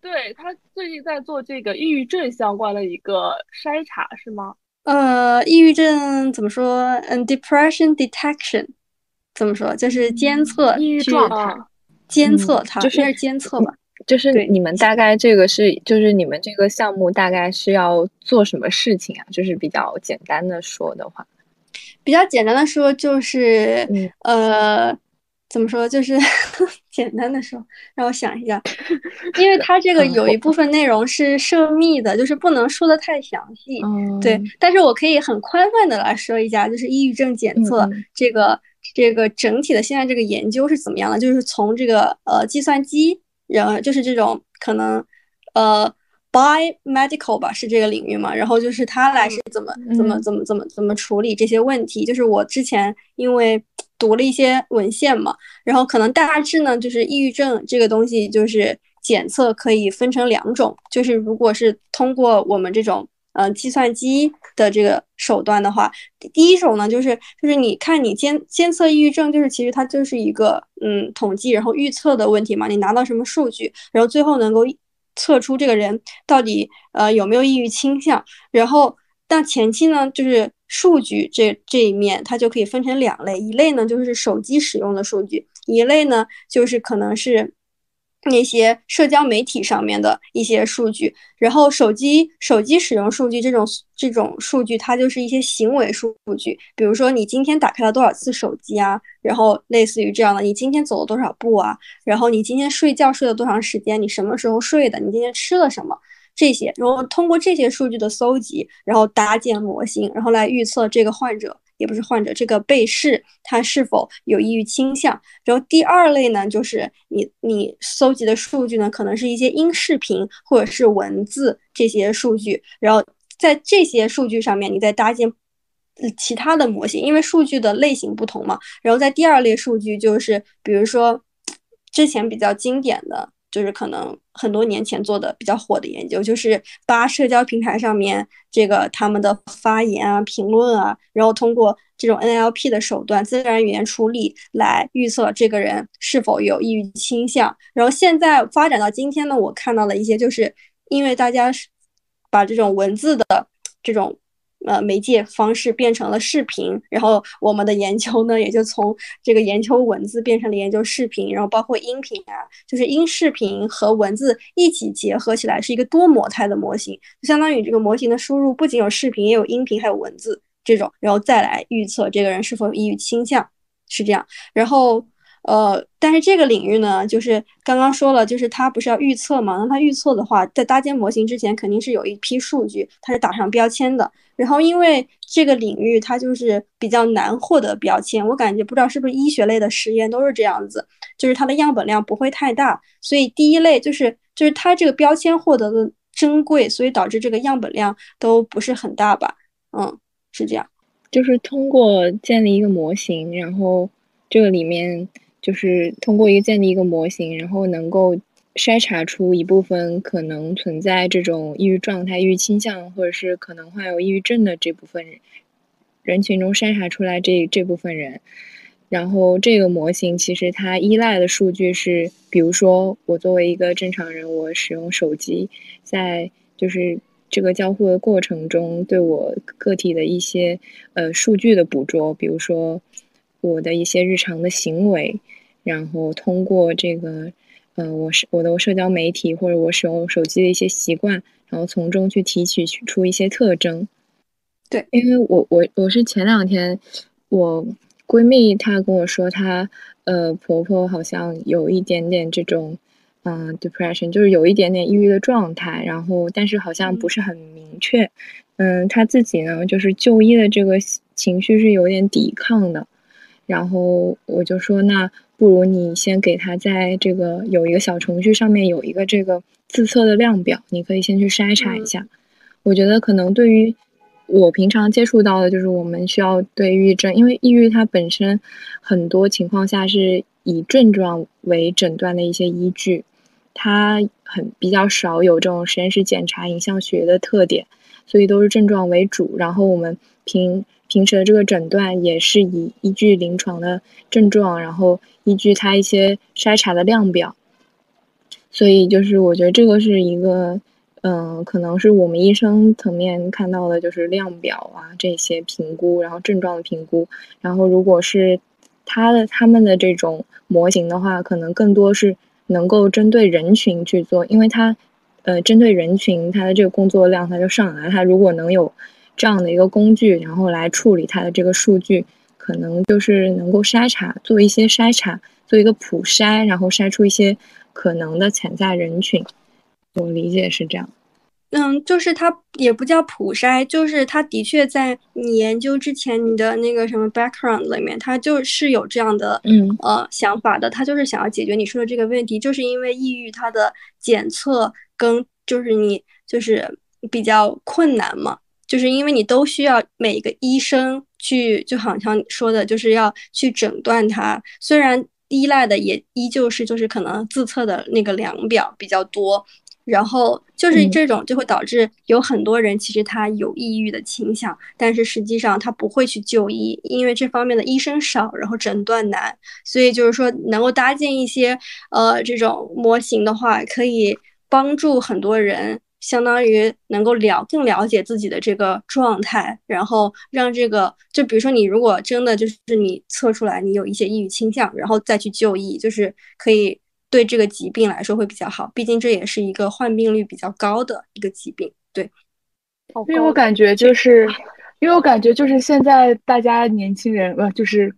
对他最近在做这个抑郁症相关的一个筛查，是吗？呃，抑郁症怎么说？嗯，depression detection 怎么说？就是监测抑郁状态，监测它，就是监测吧。就是你们大概这个是，就是你们这个项目大概是要做什么事情啊？就是比较简单的说的话，比较简单的说就是，呃，怎么说？就是 (laughs) 简单的说，让我想一下，因为它这个有一部分内容是涉密的，就是不能说的太详细。对，但是我可以很宽泛的来说一下，就是抑郁症检测这个这个整体的现在这个研究是怎么样的？就是从这个呃计算机，然后就是这种可能呃。biomedical 吧，是这个领域嘛？然后就是他来是怎么怎么怎么怎么怎么处理这些问题？就是我之前因为读了一些文献嘛，然后可能大致呢，就是抑郁症这个东西，就是检测可以分成两种，就是如果是通过我们这种呃计算机的这个手段的话，第一种呢，就是就是你看你监监测抑郁症，就是其实它就是一个嗯统计然后预测的问题嘛，你拿到什么数据，然后最后能够。测出这个人到底呃有没有抑郁倾向，然后但前期呢，就是数据这这一面，它就可以分成两类，一类呢就是手机使用的数据，一类呢就是可能是。那些社交媒体上面的一些数据，然后手机手机使用数据这种这种数据，它就是一些行为数据，比如说你今天打开了多少次手机啊，然后类似于这样的，你今天走了多少步啊，然后你今天睡觉睡了多长时间，你什么时候睡的，你今天吃了什么这些，然后通过这些数据的搜集，然后搭建模型，然后来预测这个患者。也不是患者这个被试他是否有抑郁倾向，然后第二类呢，就是你你搜集的数据呢，可能是一些音视频或者是文字这些数据，然后在这些数据上面，你再搭建其他的模型，因为数据的类型不同嘛。然后在第二类数据，就是比如说之前比较经典的。就是可能很多年前做的比较火的研究，就是扒社交平台上面这个他们的发言啊、评论啊，然后通过这种 NLP 的手段、自然语言处理来预测这个人是否有抑郁倾向。然后现在发展到今天呢，我看到了一些，就是因为大家把这种文字的这种。呃，媒介方式变成了视频，然后我们的研究呢，也就从这个研究文字变成了研究视频，然后包括音频啊，就是音视频和文字一起结合起来，是一个多模态的模型，就相当于这个模型的输入不仅有视频，也有音频，还有文字这种，然后再来预测这个人是否有抑郁倾向，是这样，然后。呃，但是这个领域呢，就是刚刚说了，就是它不是要预测嘛？那它预测的话，在搭建模型之前，肯定是有一批数据，它是打上标签的。然后因为这个领域它就是比较难获得标签，我感觉不知道是不是医学类的实验都是这样子，就是它的样本量不会太大，所以第一类就是就是它这个标签获得的珍贵，所以导致这个样本量都不是很大吧？嗯，是这样。就是通过建立一个模型，然后这个里面。就是通过一个建立一个模型，然后能够筛查出一部分可能存在这种抑郁状态、抑郁倾向，或者是可能患有抑郁症的这部分人群中筛查出来这这部分人。然后这个模型其实它依赖的数据是，比如说我作为一个正常人，我使用手机，在就是这个交互的过程中，对我个体的一些呃数据的捕捉，比如说我的一些日常的行为。然后通过这个，呃，我是我的社交媒体或者我使用手机的一些习惯，然后从中去提取出一些特征。对，因为我我我是前两天，我闺蜜她跟我说，她呃婆婆好像有一点点这种，嗯，depression，就是有一点点抑郁的状态，然后但是好像不是很明确。嗯，她自己呢，就是就医的这个情绪是有点抵抗的。然后我就说，那不如你先给他在这个有一个小程序上面有一个这个自测的量表，你可以先去筛查一下。我觉得可能对于我平常接触到的，就是我们需要对抑郁症，因为抑郁它本身很多情况下是以症状为诊断的一些依据，它很比较少有这种实验室检查影像学的特点，所以都是症状为主。然后我们平。平时的这个诊断也是以依据临床的症状，然后依据它一些筛查的量表，所以就是我觉得这个是一个，嗯，可能是我们医生层面看到的就是量表啊这些评估，然后症状的评估，然后如果是他的他们的这种模型的话，可能更多是能够针对人群去做，因为他，呃，针对人群他的这个工作量他就上来，他如果能有。这样的一个工具，然后来处理它的这个数据，可能就是能够筛查，做一些筛查，做一个普筛，然后筛出一些可能的潜在人群。我理解是这样。嗯，就是它也不叫普筛，就是它的确在你研究之前，你的那个什么 background 里面，它就是有这样的嗯呃想法的，它就是想要解决你说的这个问题，就是因为抑郁它的检测跟就是你就是比较困难嘛，就是因为你都需要每个医生去，就好像你说的，就是要去诊断它，虽然依赖的也依旧是就是可能自测的那个量表比较多。然后就是嗯这种，就会导致有很多人其实他有抑郁的倾向，但是实际上他不会去就医，因为这方面的医生少，然后诊断难，所以就是说能够搭建一些呃这种模型的话，可以帮助很多人，相当于能够了更了解自己的这个状态，然后让这个就比如说你如果真的就是你测出来你有一些抑郁倾向，然后再去就医，就是可以。对这个疾病来说会比较好，毕竟这也是一个患病率比较高的一个疾病。对，因为我感觉就是，因为我感觉就是现在大家年轻人呃，就是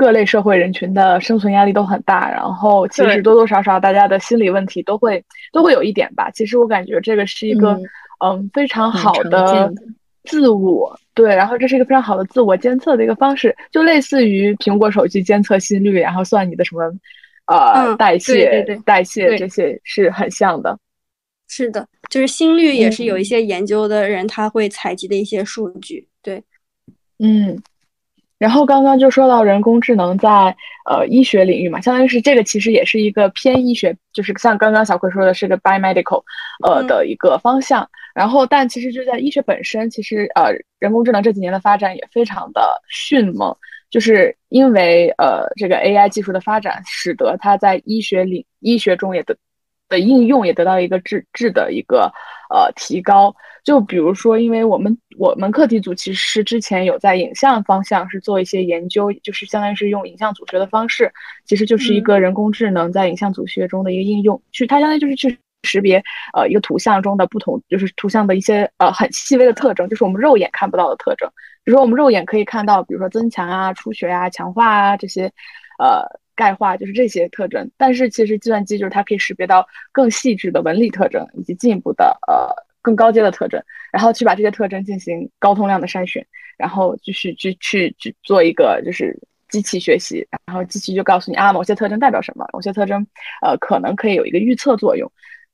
各类社会人群的生存压力都很大，然后其实多多少少大家的心理问题都会都会有一点吧。其实我感觉这个是一个嗯非常好的自我对，然后这是一个非常好的自我监测的一个方式，就类似于苹果手机监测心率，然后算你的什么。呃，代谢、对对代谢这些是很像的。是的，就是心率也是有一些研究的人他会采集的一些数据。对，嗯。然后刚刚就说到人工智能在呃医学领域嘛，相当于是这个其实也是一个偏医学，就是像刚刚小葵说的是个 biomedical 呃的一个方向。然后，但其实就在医学本身，其实呃人工智能这几年的发展也非常的迅猛。就是因为呃，这个 AI 技术的发展，使得它在医学领医学中也得的应用也得到一个质质的一个呃提高。就比如说，因为我们我们课题组其实之前有在影像方向是做一些研究，就是相当于是用影像组学的方式，其实就是一个人工智能在影像组学中的一个应用，去它相当于就是去识别呃一个图像中的不同，就是图像的一些呃很细微的特征，就是我们肉眼看不到的特征。比如说，我们肉眼可以看到，比如说增强啊、出血啊、强化啊这些，呃，钙化就是这些特征。但是其实计算机就是它可以识别到更细致的纹理特征，以及进一步的呃更高阶的特征，然后去把这些特征进行高通量的筛选，然后继续去去去做一个就是机器学习，然后机器就告诉你啊，某些特征代表什么，某些特征呃可能可以有一个预测作用。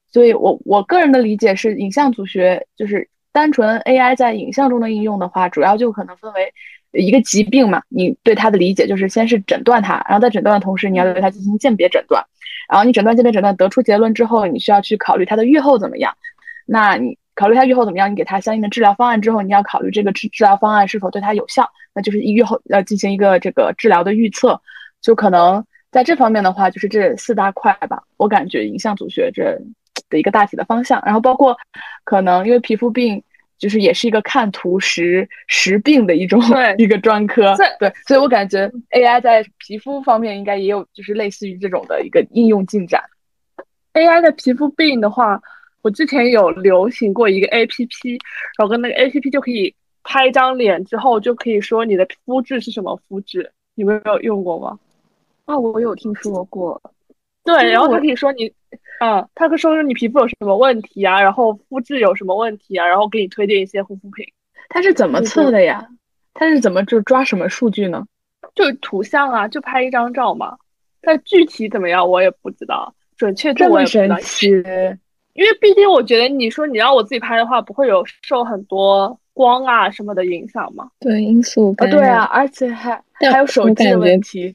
所以我我个人的理解是，影像组学就是。单纯 AI 在影像中的应用的话，主要就可能分为一个疾病嘛，你对它的理解就是先是诊断它，然后在诊断的同时，你要对它进行鉴别诊断，然后你诊断、鉴别、诊断得出结论之后，你需要去考虑它的预后怎么样。那你考虑他预后怎么样，你给他相应的治疗方案之后，你要考虑这个治治疗方案是否对他有效，那就是预后要进行一个这个治疗的预测。就可能在这方面的话，就是这四大块吧，我感觉影像组学这的一个大体的方向，然后包括可能因为皮肤病。就是也是一个看图识识病的一种 (laughs) 一个专科，对，所以我感觉 AI 在皮肤方面应该也有就是类似于这种的一个应用进展。AI 的皮肤病的话，我之前有流行过一个 APP，然后跟那个 APP 就可以拍一张脸之后就可以说你的肤质是什么肤质，你们有用过吗？啊，我有听说过。对，然后它可以说你，嗯，它可以说说你皮肤有什么问题啊，然后肤质有什么问题啊，然后给你推荐一些护肤品。它是怎么测的呀？它是怎么就抓什么数据呢？就图像啊，就拍一张照嘛。但具体怎么样我也不知道，准确度我也不知道。因为毕竟我觉得你说你让我自己拍的话，不会有受很多光啊什么的影响吗？对，因素啊，对啊，而且还还有手机的问题。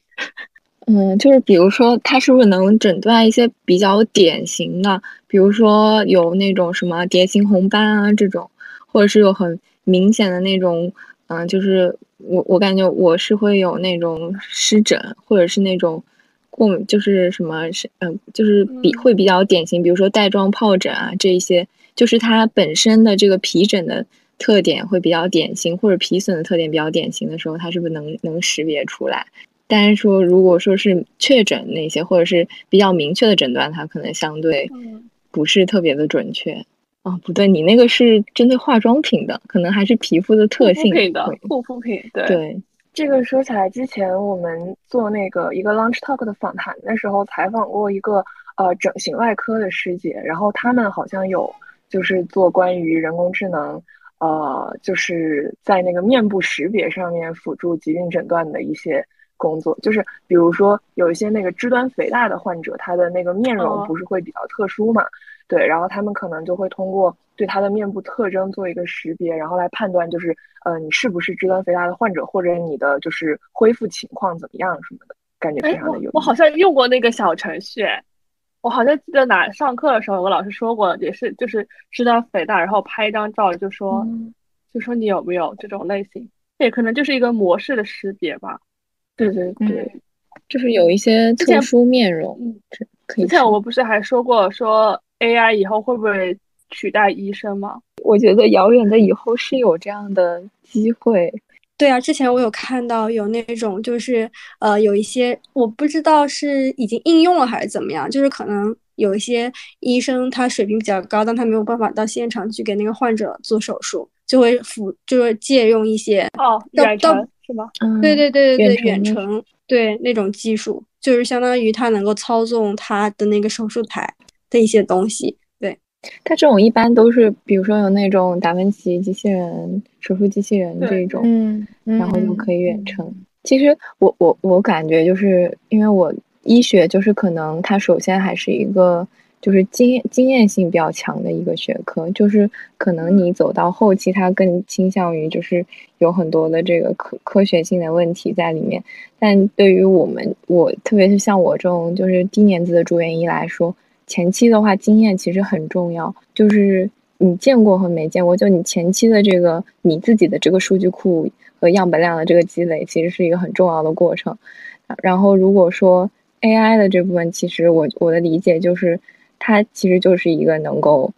嗯，就是比如说，它是不是能诊断一些比较典型的，比如说有那种什么蝶形红斑啊这种，或者是有很明显的那种，嗯，就是我我感觉我是会有那种湿疹，或者是那种过敏，就是什么是嗯，就是比会比较典型，比如说带状疱疹啊这一些，就是它本身的这个皮疹的特点会比较典型，或者皮损的特点比较典型的时候，它是不是能能识别出来？但是说，如果说是确诊那些，或者是比较明确的诊断，它可能相对不是特别的准确。哦，不对，你那个是针对化妆品的，可能还是皮肤的特性。护肤品的护肤品，对对。这个说起来，之前我们做那个一个 Launch Talk 的访谈的时候，采访过一个呃整形外科的师姐，然后他们好像有就是做关于人工智能，呃，就是在那个面部识别上面辅助疾病诊断的一些工作，就是比如说有一些那个肢端肥大的患者，他的那个面容不是会比较特殊嘛？对，然后他们可能就会通过对他的面部特征做一个识别，然后来判断，就是呃，你是不是肢端肥大的患者，或者你的就是恢复情况怎么样什么的，感觉非常的有。我好像用过那个小程序，我好像记得哪上课的时候有个老师说过，也是就是知道肥大，然后拍一张照就说就说你有没有这种类型，也可能就是一个模式的识别吧。对对对，就是有一些特殊面容。之前我们不是还说过说。AI 以后会不会取代医生吗？我觉得遥远的以后是有这样的机会。对啊，之前我有看到有那种，就是呃，有一些我不知道是已经应用了还是怎么样，就是可能有一些医生他水平比较高，但他没有办法到现场去给那个患者做手术，就会辅就是借用一些哦远程是吗？对对对对对，远程对那种技术，就是相当于他能够操纵他的那个手术台。的一些东西，对它这种一般都是，比如说有那种达芬奇机器人、手术机器人这种，嗯，然后就可以远程。其实我我我感觉就是因为我医学就是可能它首先还是一个就是经验经验性比较强的一个学科，就是可能你走到后期，它更倾向于就是有很多的这个科科学性的问题在里面。但对于我们我特别是像我这种就是低年资的住院医来说。前期的话，经验其实很重要，就是你见过和没见过，就你前期的这个你自己的这个数据库和样本量的这个积累，其实是一个很重要的过程。然后如果说 AI 的这部分，其实我我的理解就是，它其实就是一个能够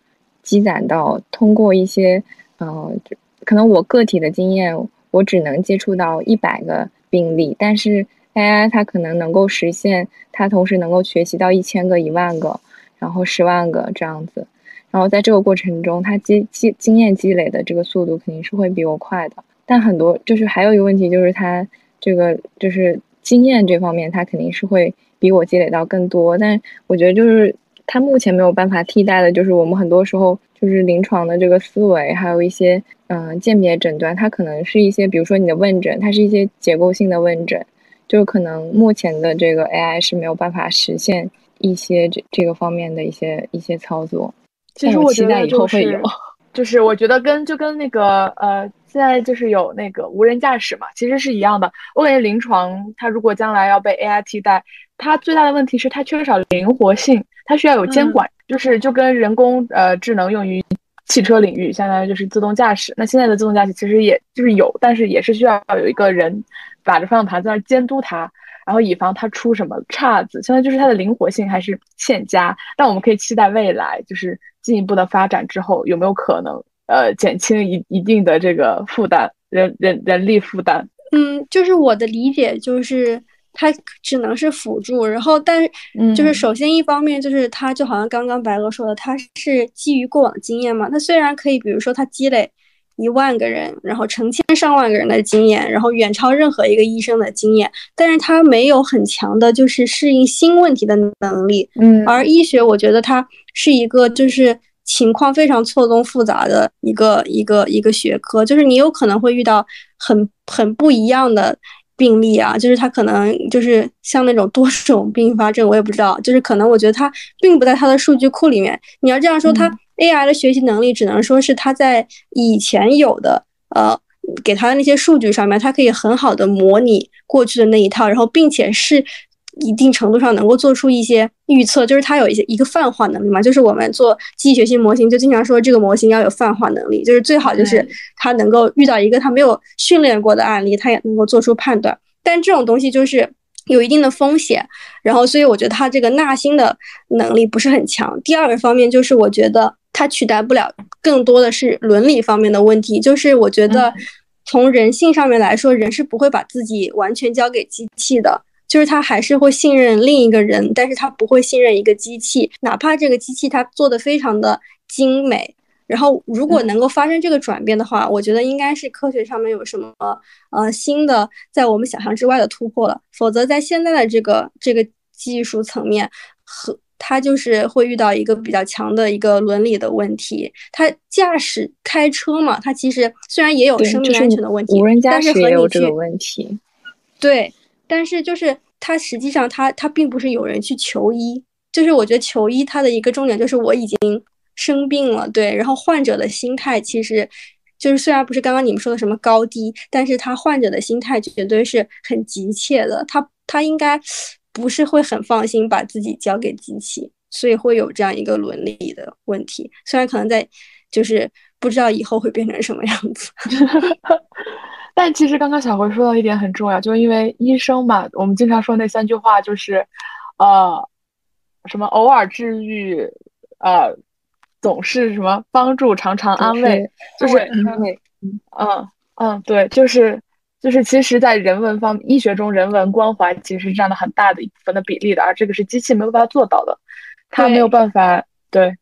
积攒到通过一些，嗯，可能我个体的经验，我只能接触到一百个病例，但是 AI 它可能能够实现，它同时能够学习到一千个、一万个。然后十万个这样子，然后在这个过程中，他积积经验积累的这个速度肯定是会比我快的。但很多就是还有一个问题，就是他这个就是经验这方面，他肯定是会比我积累到更多。但我觉得就是他目前没有办法替代的，就是我们很多时候就是临床的这个思维，还有一些嗯鉴别诊断，它可能是一些比如说你的问诊，它是一些结构性的问诊，就是可能目前的这个 AI 是没有办法实现。一些这这个方面的一些一些操作，其实我期待以后会有，(laughs) 就是我觉得跟就跟那个呃，现在就是有那个无人驾驶嘛，其实是一样的。我感觉临床它如果将来要被 AI 替代，它最大的问题是它缺少灵活性，它需要有监管，就是就跟人工呃智能用于汽车领域，相当于就是自动驾驶。那现在的自动驾驶其实也就是有，但是也是需要有一个人把着方向盘在那监督它。然后以防它出什么岔子，现在就是它的灵活性还是欠佳。但我们可以期待未来就是进一步的发展之后，有没有可能呃减轻一一定的这个负担，人人人力负担？嗯，就是我的理解就是它只能是辅助，然后但就是首先一方面就是它就好像刚刚白鹅说的，它是基于过往经验嘛，它虽然可以比如说它积累。一万个人，然后成千上万个人的经验，然后远超任何一个医生的经验，但是他没有很强的，就是适应新问题的能力。嗯，而医学，我觉得它是一个就是情况非常错综复杂的一个一个一个学科，就是你有可能会遇到很很不一样的病例啊，就是他可能就是像那种多种并发症，我也不知道，就是可能我觉得他并不在他的数据库里面。你要这样说他。AI 的学习能力只能说是它在以前有的，呃，给它的那些数据上面，它可以很好的模拟过去的那一套，然后并且是一定程度上能够做出一些预测，就是它有一些一个泛化能力嘛。就是我们做机器学习模型，就经常说这个模型要有泛化能力，就是最好就是它能够遇到一个它没有训练过的案例，它也能够做出判断。但这种东西就是有一定的风险，然后所以我觉得它这个纳新的能力不是很强。第二个方面就是我觉得。它取代不了，更多的是伦理方面的问题。就是我觉得，从人性上面来说，人是不会把自己完全交给机器的，就是他还是会信任另一个人，但是他不会信任一个机器，哪怕这个机器它做的非常的精美，然后如果能够发生这个转变的话，我觉得应该是科学上面有什么呃新的在我们想象之外的突破了，否则在现在的这个这个技术层面和。他就是会遇到一个比较强的一个伦理的问题。他驾驶开车嘛，他其实虽然也有生命安全的问题，无人驾驶也有这个问题。对，但是就是他实际上他他并不是有人去求医，就是我觉得求医他的一个重点就是我已经生病了，对，然后患者的心态其实就是虽然不是刚刚你们说的什么高低，但是他患者的心态绝对是很急切的，他他应该。不是会很放心把自己交给机器，所以会有这样一个伦理的问题。虽然可能在，就是不知道以后会变成什么样子。(laughs) 但其实刚刚小辉说到一点很重要，就是因为医生嘛，我们经常说那三句话就是，呃，什么偶尔治愈，呃，总是什么帮助，常常安慰，就是安慰，嗯嗯，对，就是。就是，其实，在人文方医学中，人文关怀其实是占了很大的一部分的比例的，而这个是机器没有办法做到的，它没有办法对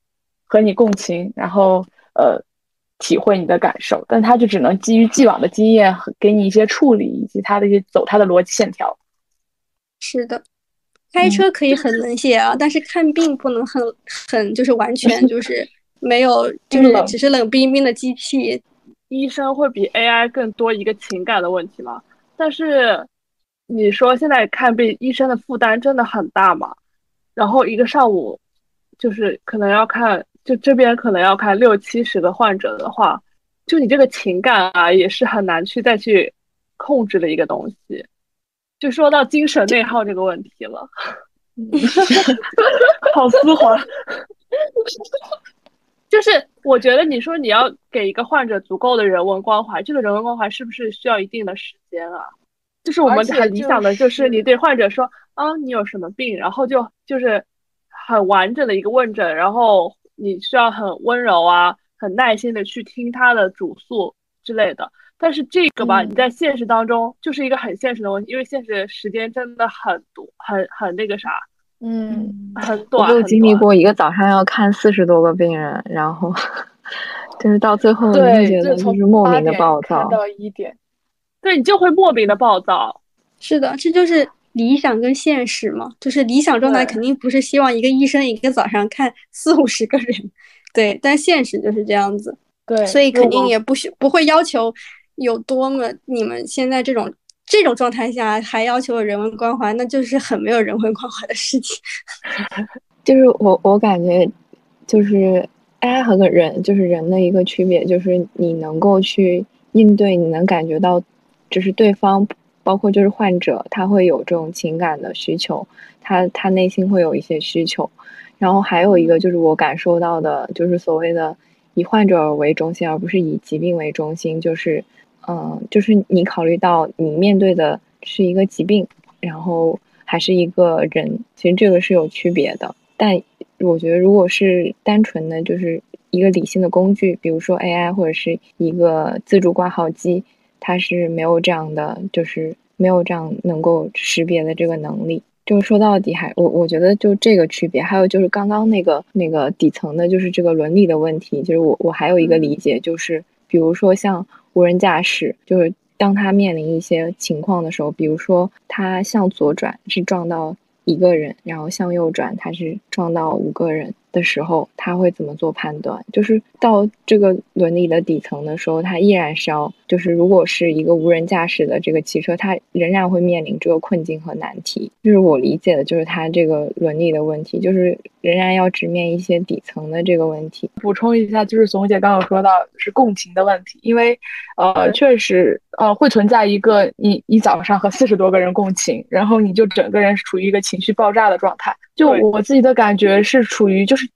和你共情，然后呃体会你的感受，但它就只能基于既往的经验和给你一些处理以及它的一些走它的逻辑线条。是的，开车可以很冷血啊，但是看病不能很很就是完全就是没有 (laughs) 就是只是冷冰冰的机器。医生会比 AI 更多一个情感的问题吗？但是你说现在看病，医生的负担真的很大吗？然后一个上午就是可能要看，就这边可能要看六七十个患者的话，就你这个情感啊，也是很难去再去控制的一个东西。就说到精神内耗这个问题了，(laughs) 好丝滑。就是我觉得你说你要给一个患者足够的人文关怀，这个人文关怀是不是需要一定的时间啊？就是我们很理想的，就是你对患者说啊，你有什么病，然后就就是很完整的一个问诊，然后你需要很温柔啊，很耐心的去听他的主诉之类的。但是这个吧，你在现实当中就是一个很现实的问题，因为现实时间真的很多，很很那个啥。嗯，很短。我有经历过一个早上要看四十多个病人，然后就是到最后，你觉得就是莫名的暴躁。到一点，对你就会莫名的暴躁。是的，这就是理想跟现实嘛。就是理想状态肯定不是希望一个医生一个早上看四五十个人，(laughs) 对，但现实就是这样子。对，所以肯定也不需不会要求有多么你们现在这种。这种状态下还要求人文关怀，那就是很没有人文关怀的事情。(laughs) 就是我我感觉，就是 AI 和个人，就是人的一个区别，就是你能够去应对，你能感觉到，就是对方，包括就是患者，他会有这种情感的需求，他他内心会有一些需求。然后还有一个就是我感受到的，就是所谓的以患者为中心，而不是以疾病为中心，就是。嗯，就是你考虑到你面对的是一个疾病，然后还是一个人，其实这个是有区别的。但我觉得，如果是单纯的就是一个理性的工具，比如说 AI 或者是一个自助挂号机，它是没有这样的，就是没有这样能够识别的这个能力。就是说到底，还我我觉得就这个区别，还有就是刚刚那个那个底层的，就是这个伦理的问题。就是我我还有一个理解，就是比如说像。无人驾驶就是当他面临一些情况的时候，比如说他向左转是撞到一个人，然后向右转他是撞到五个人。的时候，他会怎么做判断？就是到这个伦理的底层的时候，他依然是要，就是如果是一个无人驾驶的这个汽车，它仍然会面临这个困境和难题。就是我理解的，就是它这个伦理的问题，就是仍然要直面一些底层的这个问题。补充一下，就是怂姐刚刚说到是共情的问题，因为呃，确实呃会存在一个你一早上和四十多个人共情，然后你就整个人是处于一个情绪爆炸的状态。就我自己的感觉是处于就是。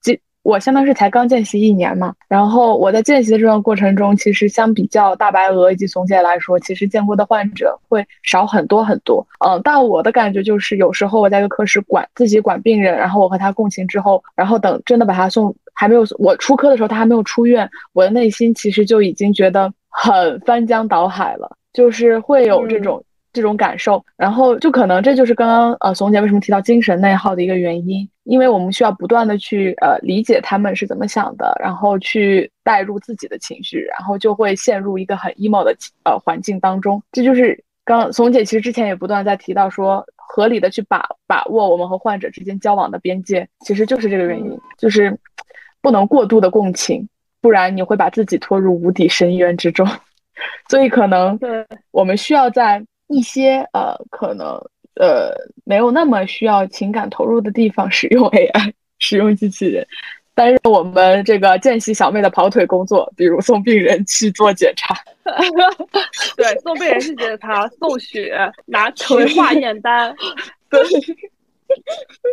我相当是才刚见习一年嘛，然后我在见习的这段过程中，其实相比较大白鹅以及怂姐来说，其实见过的患者会少很多很多。嗯，但我的感觉就是，有时候我在一个科室管自己管病人，然后我和他共情之后，然后等真的把他送，还没有我出科的时候，他还没有出院，我的内心其实就已经觉得很翻江倒海了，就是会有这种。这种感受，然后就可能这就是刚刚呃怂姐为什么提到精神内耗的一个原因，因为我们需要不断的去呃理解他们是怎么想的，然后去带入自己的情绪，然后就会陷入一个很 emo 的呃环境当中。这就是刚怂姐其实之前也不断在提到说，合理的去把把握我们和患者之间交往的边界，其实就是这个原因，就是 (tsk) 不能过度的共情，不然你会把自己拖入无底深渊之中。(laughs) 所以可能对我们需要在一些呃可能呃没有那么需要情感投入的地方使用 AI，(laughs) 使用机器人，担任我们这个见习小妹的跑腿工作，比如送病人去做检查。(laughs) 对，送病人去检查，送血，拿取化验单，(laughs) 对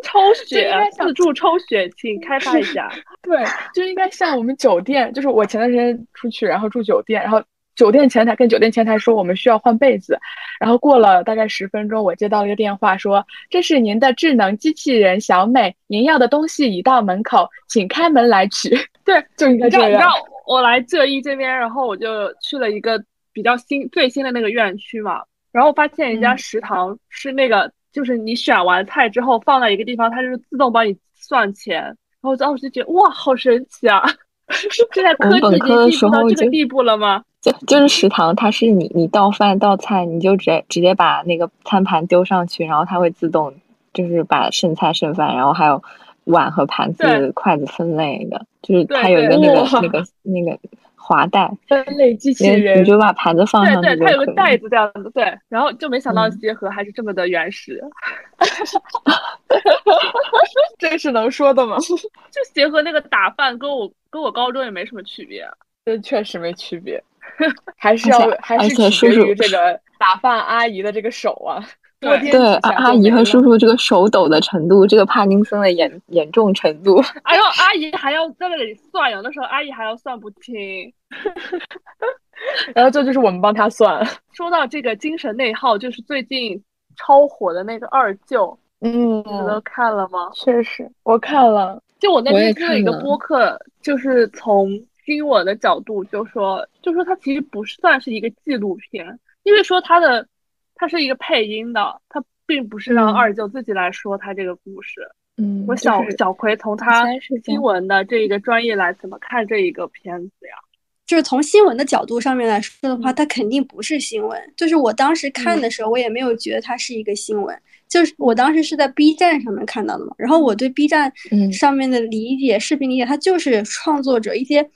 抽血自助抽血，请开发一下。对，就应该像我们酒店，就是我前段时间出去，然后住酒店，然后酒店前台跟酒店前台说我们需要换被子，然后过了大概十分钟，我接到了一个电话说这是您的智能机器人小美，您要的东西已到门口，请开门来取。(laughs) 对，就应该这你知道，你知道。我来浙一这边，然后我就去了一个比较新最新的那个院区嘛，然后发现人家嗯食堂是那个，就是你选完菜之后放在一个地方，它就是自动帮你算钱，然后我当时就觉得哇，好神奇啊！(laughs) 现在科技已经进步到这个地步了吗？就就是食堂，它是你你倒饭倒菜，你就直接直接把那个餐盘丢上去，然后它会自动就是把剩菜剩饭，然后还有碗和盘子、筷子分类的，就是它有一个那个那个那个滑带，分类机器人你，就把盘子放对对，上去就它有个。袋子这样子，对，然后就没想到结合还是这么的原始，(laughs) 这是能说的吗？(laughs) 就结合那个打饭跟我跟我高中也没什么区别。这确实没区别，(laughs) 还是要还而是取决于这个 (laughs) 打饭阿姨的这个手啊，对对，阿下阿姨和叔叔这个手抖的程度，这个帕金森的严严重程度，(laughs) 哎呦，阿姨还要在那里算，有的时候阿姨还要算不清。然后这就是我们帮他算。说到这个精神内耗，就是最近超火的那个二舅，嗯你们都看了吗？确实，我看了。就我那天听了一个播客，就是从新闻的角度就说，就说它其实不算是一个纪录片，因为说它的它是一个配音的，它并不是让嗯二舅自己来说他这个故事。嗯我小小葵从他新闻的这一个专业来怎么看这一个片子呀？就是从新闻的角度上面来说的话，嗯它肯定不是新闻。就是我当时看的时候，我也没有觉得它是一个新闻。就是我当时是在 B 站上面看到的嘛，然后我对 B 站嗯。上面的理解、视频理解，它就是创作者一些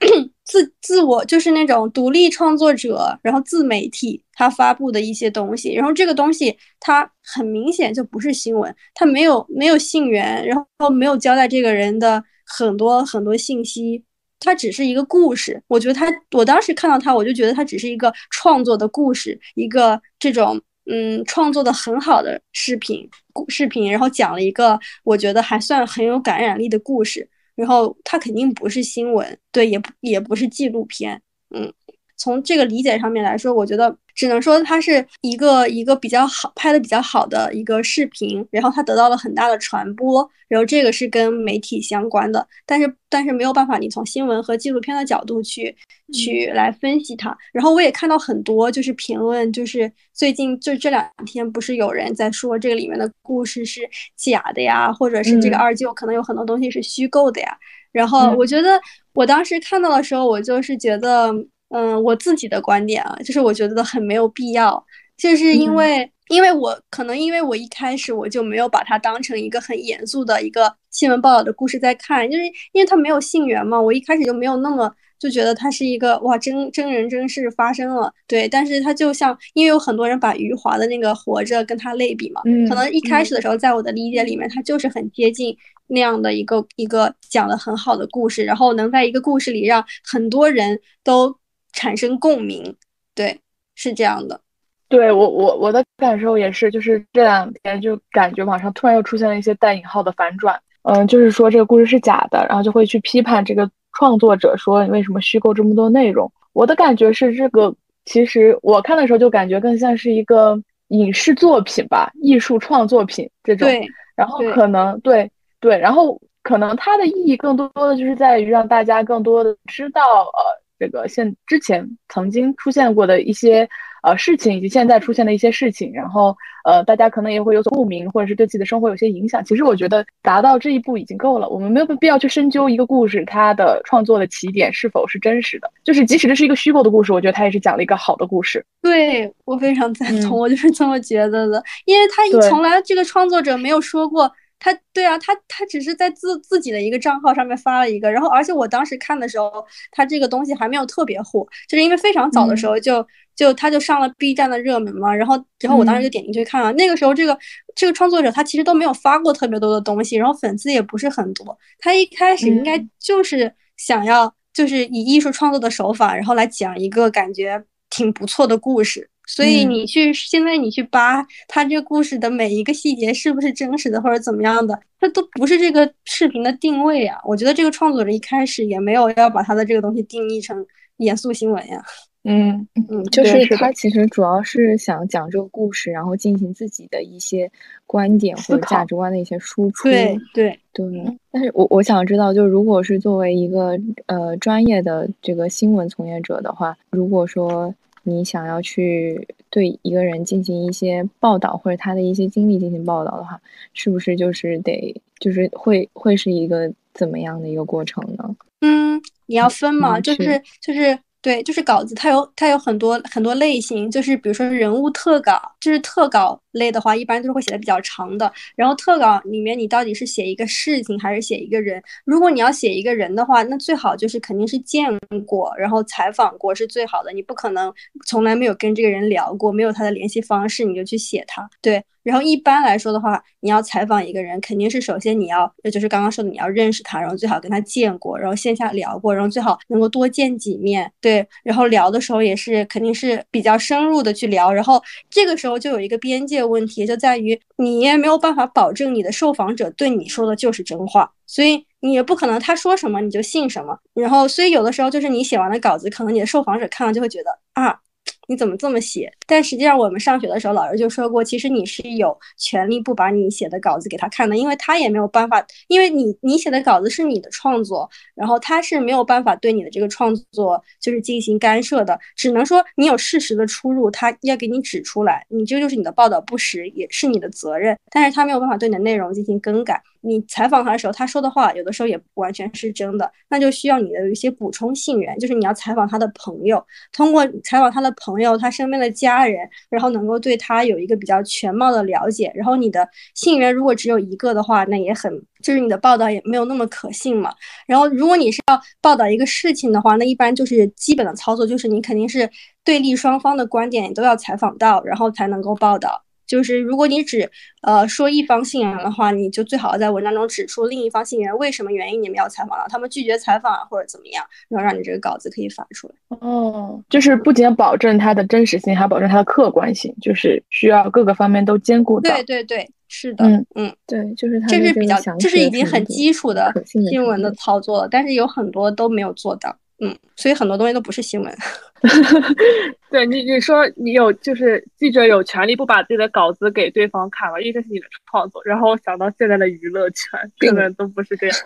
(clears throat) 自自我，就是那种独立创作者，然后自媒体他发布的一些东西，然后这个东西它很明显就不是新闻，它没有没有信源，然后没有交代这个人的很多很多信息，它只是一个故事。我觉得它，我当时看到它，我就觉得它只是一个创作的故事，一个这种嗯创作的很好的视频故视频，然后讲了一个我觉得还算很有感染力的故事。然后它肯定不是新闻，对，也不也不是纪录片，嗯。从这个理解上面来说，我觉得只能说它是一个一个比较好拍的比较好的一个视频，然后它得到了很大的传播，然后这个是跟媒体相关的，但是但是没有办法，你从新闻和纪录片的角度去去来分析它。然后我也看到很多就是评论，就是最近就这两天不是有人在说这个里面的故事是假的呀，或者是这个嗯二舅可能有很多东西是虚构的呀。然后嗯我觉得我当时看到的时候，我就是觉得。嗯，我自己的观点啊，就是我觉得很没有必要，就是因嗯。为、因为我可能因为我一开始我就没有把它当成一个很严肃的一个新闻报道的故事在看，就是因为它没有信源嘛，我一开始就没有那么就觉得它是一个哇真真人真事发生了，对，但是它就像因为有很多人把余华的那个活着跟它类比嘛，嗯可能一开始的时候在我的理解里面，它就是很接近那样的一个一个讲的很好的故事，然后能在一个故事里让很多人都。产生共鸣，对，是这样的。对我我我的感受也是，就是这两天就感觉网上突然又出现了一些带引号的反转，嗯，就是说这个故事是假的，然后就会去批判这个创作者，说你为什么虚构这么多内容。我的感觉是，这个其实我看的时候就感觉更像是一个影视作品吧，艺术创作品这种。对，然后可能对对，然后可能它的意义更多的就是在于让大家更多的知道，呃，这个现之前曾经出现过的一些呃事情，以及现在出现的一些事情，然后呃大家可能也会有所共鸣，或者是对自己的生活有些影响。其实我觉得达到这一步已经够了，我们没有必要去深究一个故事它的创作的起点是否是真实的，就是即使这是一个虚构的故事，我觉得它也是讲了一个好的故事。对我非常赞同，嗯我就是这么觉得的，因为他对从来这个创作者没有说过。他对啊，他他只是在自自己的一个账号上面发了一个，然后而且我当时看的时候，他这个东西还没有特别火，就是因为非常早的时候就、就他就上了 B 站的热门嘛，然后然后我当时就点进去看了，那个时候这个这个创作者他其实都没有发过特别多的东西，然后粉丝也不是很多，他一开始应该嗯就是想要就是以艺术创作的手法，然后来讲一个感觉挺不错的故事。所以嗯你去、现在你去扒他这个故事的每一个细节是不是真实的或者怎么样的，它都不是这个视频的定位啊。我觉得这个创作者一开始也没有要把他的这个东西定义成严肃新闻呀。嗯嗯，就是他其实主要是想讲这个故事，然后进行自己的一些观点或者价值观的一些输出。对对，对，但是我我想知道，就如果是作为一个呃专业的这个新闻从业者的话，如果说你想要去对一个人进行一些报道，或者他的一些经历进行报道的话，是不是就是得就是会会是一个怎么样的一个过程呢？嗯，你要分嘛，就是就是对，就是稿子它有它有很多很多类型，就是比如说人物特稿，就是特稿类的话，一般都是会写的比较长的。然后特稿里面你到底是写一个事情还是写一个人？如果你要写一个人的话，那最好就是肯定是见过，然后采访过是最好的。你不可能从来没有跟这个人聊过，没有他的联系方式你就去写他，对。然后一般来说的话，你要采访一个人，肯定是首先你要，就是刚刚说的，你要认识他，然后最好跟他见过，然后线下聊过，然后最好能够多见几面，对。然后聊的时候也是肯定是比较深入的去聊，然后这个时候就有一个边界问题，就在于你也没有办法保证你的受访者对你说的就是真话，所以你也不可能他说什么你就信什么。然后所以有的时候就是你写完的稿子，可能你的受访者看了就会觉得啊。你怎么这么写？但实际上，我们上学的时候，老师就说过，其实你是有权利不把你写的稿子给他看的，因为他也没有办法，因为你你写的稿子是你的创作，然后他是没有办法对你的这个创作就是进行干涉的，只能说你有事实的出入，他要给你指出来，你这就是你的报道不实，也是你的责任，但是他没有办法对你的内容进行更改。你采访他的时候，他说的话有的时候也不完全是真的，那就需要你的一些补充信源，就是你要采访他的朋友，通过采访他的朋友，他身边的家人，然后能够对他有一个比较全貌的了解。然后你的信源如果只有一个的话，那也很就是你的报道也没有那么可信嘛。然后如果你是要报道一个事情的话，那一般就是基本的操作就是你肯定是对立双方的观点都要采访到，然后才能够报道。就是如果你只呃说一方信源的话，你就最好在文章中指出另一方信源为什么原因你们要采访到他们拒绝采访啊或者怎么样，然后让你这个稿子可以发出来。哦，就是不仅要保证它的真实性，还要保证它的客观性，就是需要各个方面都兼顾到。对对对，是的，嗯嗯，对，就是它这是比较这是已经很基础的新闻的操作了，但是有很多都没有做到。嗯，所以很多东西都不是新闻。(laughs) 对你，你说你有就是记者有权利不把自己的稿子给对方看了，因为这是你的创作。然后我想到现在的娱乐圈根本都不是这样。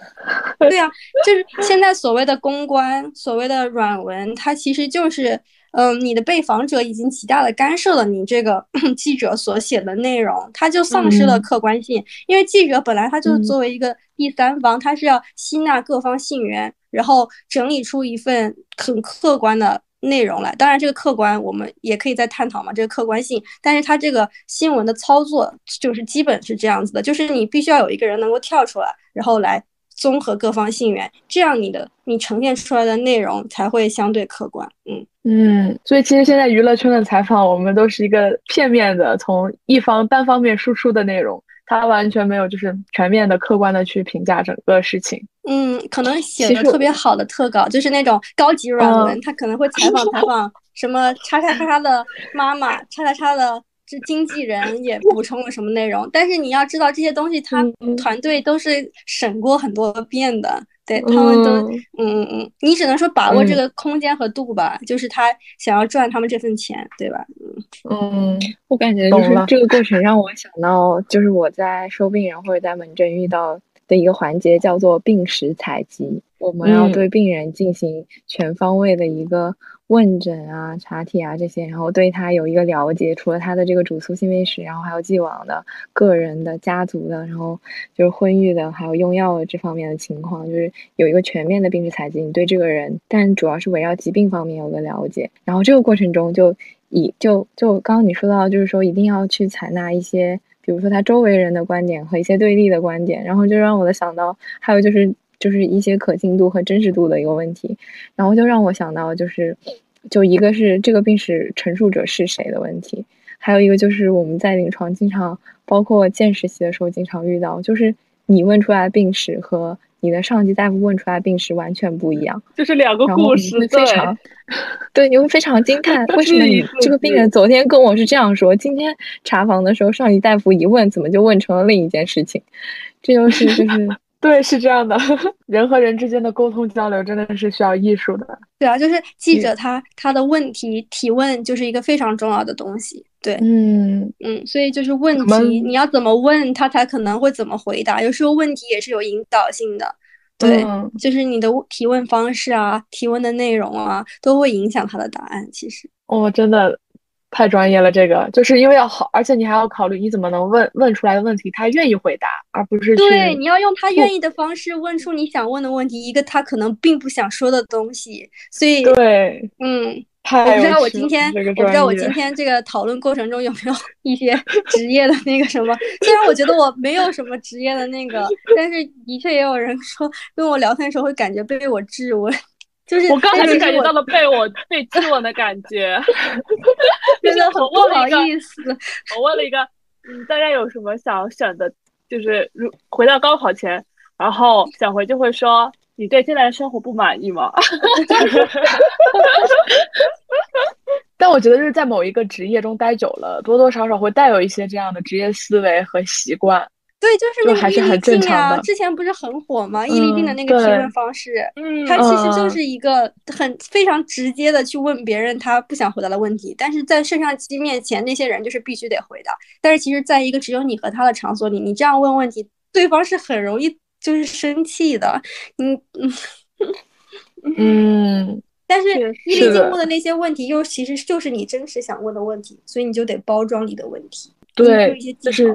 对啊，就是现在所谓的公关，所谓的软文，它其实就是，嗯，你的被访者已经极大的干涉了你这个 (clears throat) 记者所写的内容，他就丧失了嗯客观性。因为记者本来他就是嗯作为一个第三方，他是要吸纳各方信源，然后整理出一份很客观的。内容来，当然这个客观我们也可以再探讨嘛，这个客观性，但是它这个新闻的操作就是基本是这样子的，就是你必须要有一个人能够跳出来，然后来综合各方信源，这样你的你呈现出来的内容才会相对客观。嗯，嗯，所以其实现在娱乐圈的采访，我们都是一个片面的，从一方单方面输出的内容，它完全没有就是全面的、客观的去评价整个事情。嗯，可能写的特别好的特稿，就是那种高级软文，嗯他可能会采访 (laughs) 采访什么叉叉叉叉的妈妈，叉叉叉的这经纪人 (laughs) 也补充了什么内容。但是你要知道这些东西，他嗯团队都是审过很多遍的，对他们都，嗯嗯嗯嗯，你只能说把握这嗯个空间和度吧，就是他想要赚他们这份钱，对吧？嗯嗯我感觉就是这个过程让我想到，就是我在收病人或者在门诊遇到的一个环节，叫做病史采集。我我们要对病人进行全方位的一个问诊啊、查体啊这些，然后对他有一个了解，除了他的这个主诉性病史，然后还有既往的个人的、家族的，然后就是婚育的，还有用药的这方面的情况，就是有一个全面的病史采集，你对这个人，但主要是围绕疾病方面有个了解，然后这个过程中就以就就刚刚你说到，就是说一定要去采纳一些。比如说他周围人的观点和一些对立的观点，然后就让我的想到，还有就是就是一些可信度和真实度的一个问题，然后就让我想到就是，就一个是这个病史陈述者是谁的问题，还有一个就是我们在临床经常包括见实习的时候经常遇到，就是你问出来病史和。你的上级大夫问出来病史完全不一样，就是两个故事，非常对，你会非常惊叹，(laughs) 为什么你这个病人昨天跟我是这样说，今天查房的时候上级大夫一问，怎么就问成了另一件事情？这就是就是对，是这样的，(laughs) 人和人之间的沟通交流真的是需要艺术的。对啊，就是记者他他的问题提问就是一个非常重要的东西。对，嗯嗯，所以就是问题，你要怎么问他才可能会怎么回答。有时候问题也是有引导性的，对，就是你的提问方式啊，提问的内容啊，都会影响他的答案。其实，哦，真的太专业了，这个就是因为要好，而且你还要考虑你怎么能问问出来的问题，他愿意回答，而不是对，你要用他愿意的方式问出你想问的问题，一个他可能并不想说的东西。所以，对，嗯。我不知道我今天，我不知道我今天这个讨论过程中有没有 (laughs) 一些职业的那个什么。虽然我觉得我没有什么职业的那个，但是的确也有人说跟我聊天的时候会感觉被我质问，就是我刚才就感觉到了被我被质问的感觉，(laughs) 真的很不好意思。我问了一个，嗯，大家有什么想选的？就是如回到高考前，然后小回就会说。你对现在的生活不满意吗？(laughs) 但我觉得就是在某一个职业中待久了，多多少少会带有一些这样的职业思维和习惯。对，就是那个伊立竞啊，之前不是很火吗？伊立竞的那个提问方式，嗯，他其实就是一个很非常直接的去问别人他不想回答的问题，但是在摄像机面前，那些人就是必须得回答。但是其实，在一个只有你和他的场所里，你这样问问题，对方是很容易。就是生气的，(laughs) 嗯嗯嗯，但是伊犁静问的那些问题，又其实就是你真实想问的问题，所以你就得包装你的问题，对，就是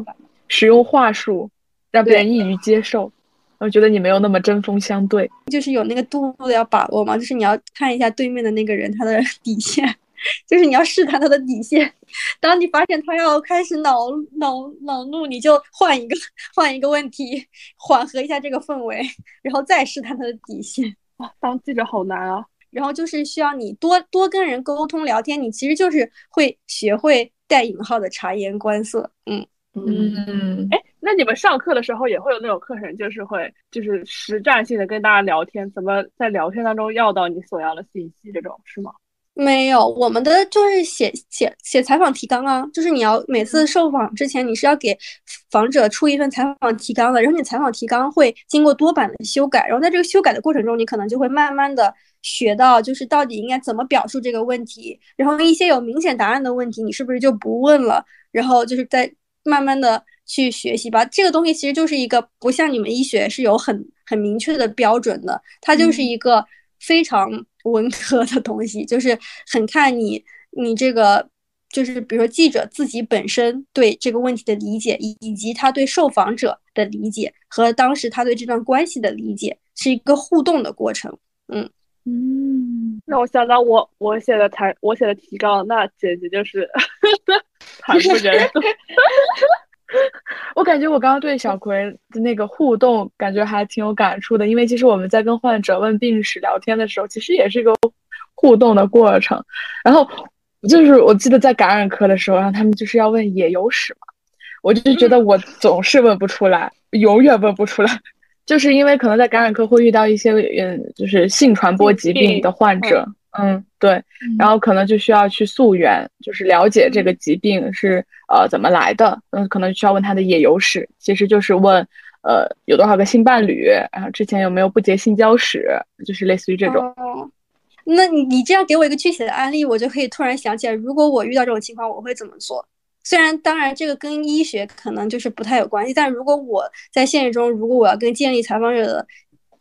使用话术，让别人易于接受。我觉得你没有那么针锋相对，就是有那个度的要把握嘛，就是你要看一下对面的那个人他的底线。(laughs) 就是你要试探他的底线，当你发现他要开始恼恼恼怒，你就换一个换一个问题，缓和一下这个氛围，然后再试探他的底线。哇，当记者好难啊！然后就是需要你多多跟人沟通聊天，你其实就是会学会带引号的察言观色。嗯嗯，哎，那你们上课的时候也会有那种课程，就是会就是实战性的跟大家聊天，怎么在聊天当中要到你所要的信息，这种是吗？没有，我们的就是写写写采访提纲啊，就是你要每次受访之前，你是要给访者出一份采访提纲的，然后你采访提纲会经过多版的修改，然后在这个修改的过程中，你可能就会慢慢的学到，就是到底应该怎么表述这个问题，然后一些有明显答案的问题，你是不是就不问了，然后就是在慢慢的去学习吧。这个东西其实就是一个不像你们医学是有很很明确的标准的，它就是一个非常。文科的东西就是很看你，你这个就是比如说记者自己本身对这个问题的理解，以以及他对受访者的理解和当时他对这段关系的理解，是一个互动的过程。嗯嗯，让我想到我我写的台我写的提纲，那简直就是惨不忍睹。(laughs) 我感觉我刚刚对小葵的那个互动，感觉还挺有感触的。因为其实我们在跟患者问病史聊天的时候，其实也是一个互动的过程。然后就是我记得在感染科的时候，然后他们就是要问野游史嘛，我就觉得我总是问不出来，永远问不出来，就是因为可能在感染科会遇到一些嗯，就是性传播疾病的患者。嗯，对，然后可能就需要去溯源，就是了解这个疾病是呃怎么来的。嗯，可能需要问他的野游史，其实就是问呃有多少个性伴侣，然后之前有没有不洁性交史，就是类似于这种。哦，那你你这样给我一个具体的案例，我就可以突然想起来，如果我遇到这种情况，我会怎么做？虽然当然这个跟医学可能就是不太有关系，但如果我在现实中，如果我要跟建立采访者的。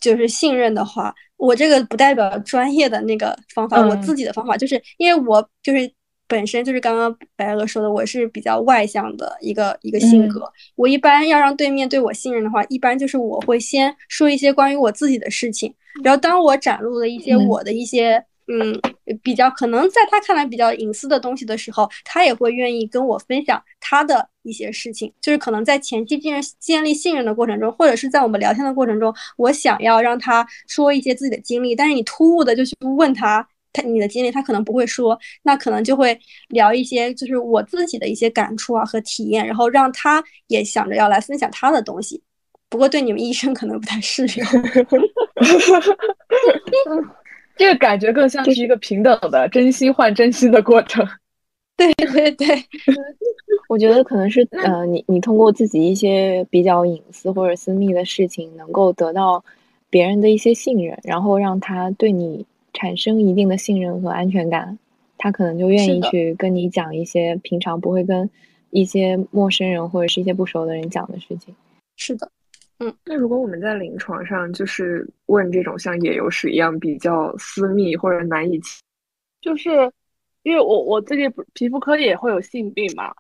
就是信任的话，我这个不代表专业的那个方法，我自己的方法就是因为我就是本身就是刚刚白鹅说的，我是比较外向的一个一个性格。我一般要让对面对我信任的话，一般就是我会先说一些关于我自己的事情，然后当我展露了一些我的一些。嗯，比较可能在他看来比较隐私的东西的时候，他也会愿意跟我分享他的一些事情。就是可能在前期建建立信任的过程中，或者是在我们聊天的过程中，我想要让他说一些自己的经历，但是你突兀的就去问他他你的经历，他可能不会说，那可能就会聊一些就是我自己的一些感触啊和体验，然后让他也想着要来分享他的东西。不过对你们医生可能不太适用。(laughs) 这个感觉更像是一个平等的真心换真心的过程。(laughs) 对 (laughs) 对对，我觉得可能是呃，你你通过自己一些比较隐私或者私密的事情，能够得到别人的一些信任，然后让他对你产生一定的信任和安全感，他可能就愿意去跟你讲一些平常不会跟一些陌生人或者是一些不熟的人讲的事情。是的。嗯，那如果我们在临床上就是问这种像野游史一样比较私密或者难以，就是因为我我最近不皮肤科也会有性病嘛，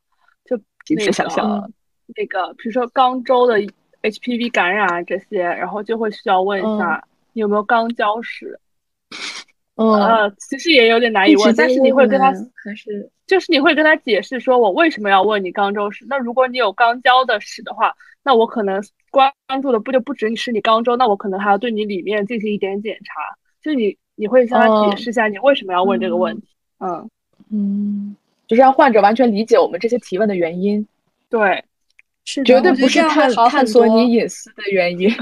就那个那个，比如说肛周的 HPV 感染啊这些，然后就会需要问一下你有没有肛交史。(laughs) 呃，其实也有点难以问，但是你会跟他还是就是你会跟他解释说我为什么要问你肛周史？那如果你有肛交的史的话，那我可能。关注的不就不只是你肛周，那我可能还要对你里面进行一点检查。就你你会向他解释一下你为什么要问这个问题？嗯嗯，就是让患者完全理解我们这些提问的原因。对，是绝对不是探探索你隐私的原因。(laughs)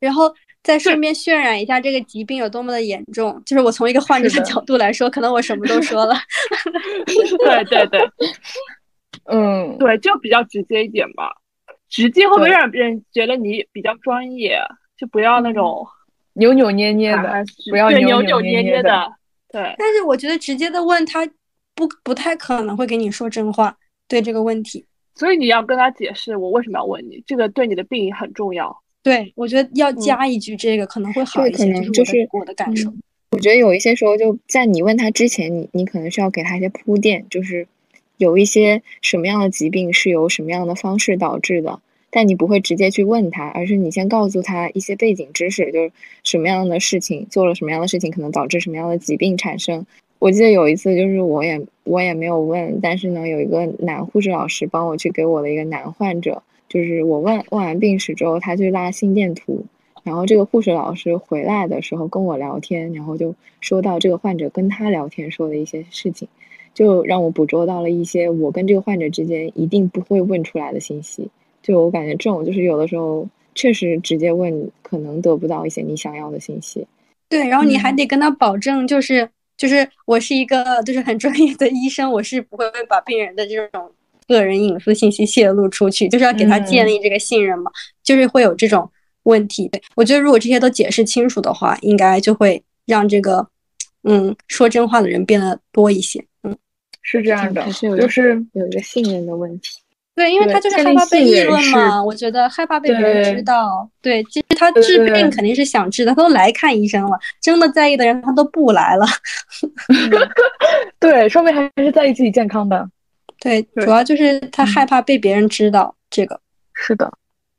然后再顺便渲染一下这个疾病有多么的严重。就是我从一个患者的角度来说，可能我什么都说了。对对对，(laughs) 嗯，对，就比较直接一点吧。直接会不会让别人觉得你比较专业？就不要那种扭扭捏捏的，不要扭扭捏捏的。对。但是我觉得直接的问他，不不太可能会给你说真话。对这个问题，所以你要跟他解释我为什么要问你，这个对你的病很重要。对，我觉得要加一句这个可能会好一些，就是我的感受。我觉得有一些时候就在你问他之前，你你可能是要给他一些铺垫，就是。有一些什么样的疾病是由什么样的方式导致的，但你不会直接去问他，而是你先告诉他一些背景知识，就是什么样的事情做了什么样的事情可能导致什么样的疾病产生。我记得有一次，就是我也我也没有问，但是呢，有一个男护士老师帮我去给我的一个男患者，就是我问问完病史之后，他去拉心电图，然后这个护士老师回来的时候跟我聊天，然后就说到这个患者跟他聊天说的一些事情。就让我捕捉到了一些我跟这个患者之间一定不会问出来的信息。就我感觉这种就是有的时候确实直接问可能得不到一些你想要的信息。对，然后你还得跟他保证，就是就是我是一个就是很专业的医生，我是不会把病人的这种个人隐私信息泄露出去，就是要给他建立这个信任嘛。就是会有这种问题。对我觉得如果这些都解释清楚的话，应该就会让这个嗯说真话的人变得多一些。是这样的，是就是有一个信任的问题。对，因为他就是害怕被议论嘛。我觉得害怕被别人知道。对，其实他治病肯定是想治的，他都来看医生了。真的在意的人，他都不来了。(laughs) 对，说明还是在意自己健康的。对，主要就是他害怕被别人知道这个。是的，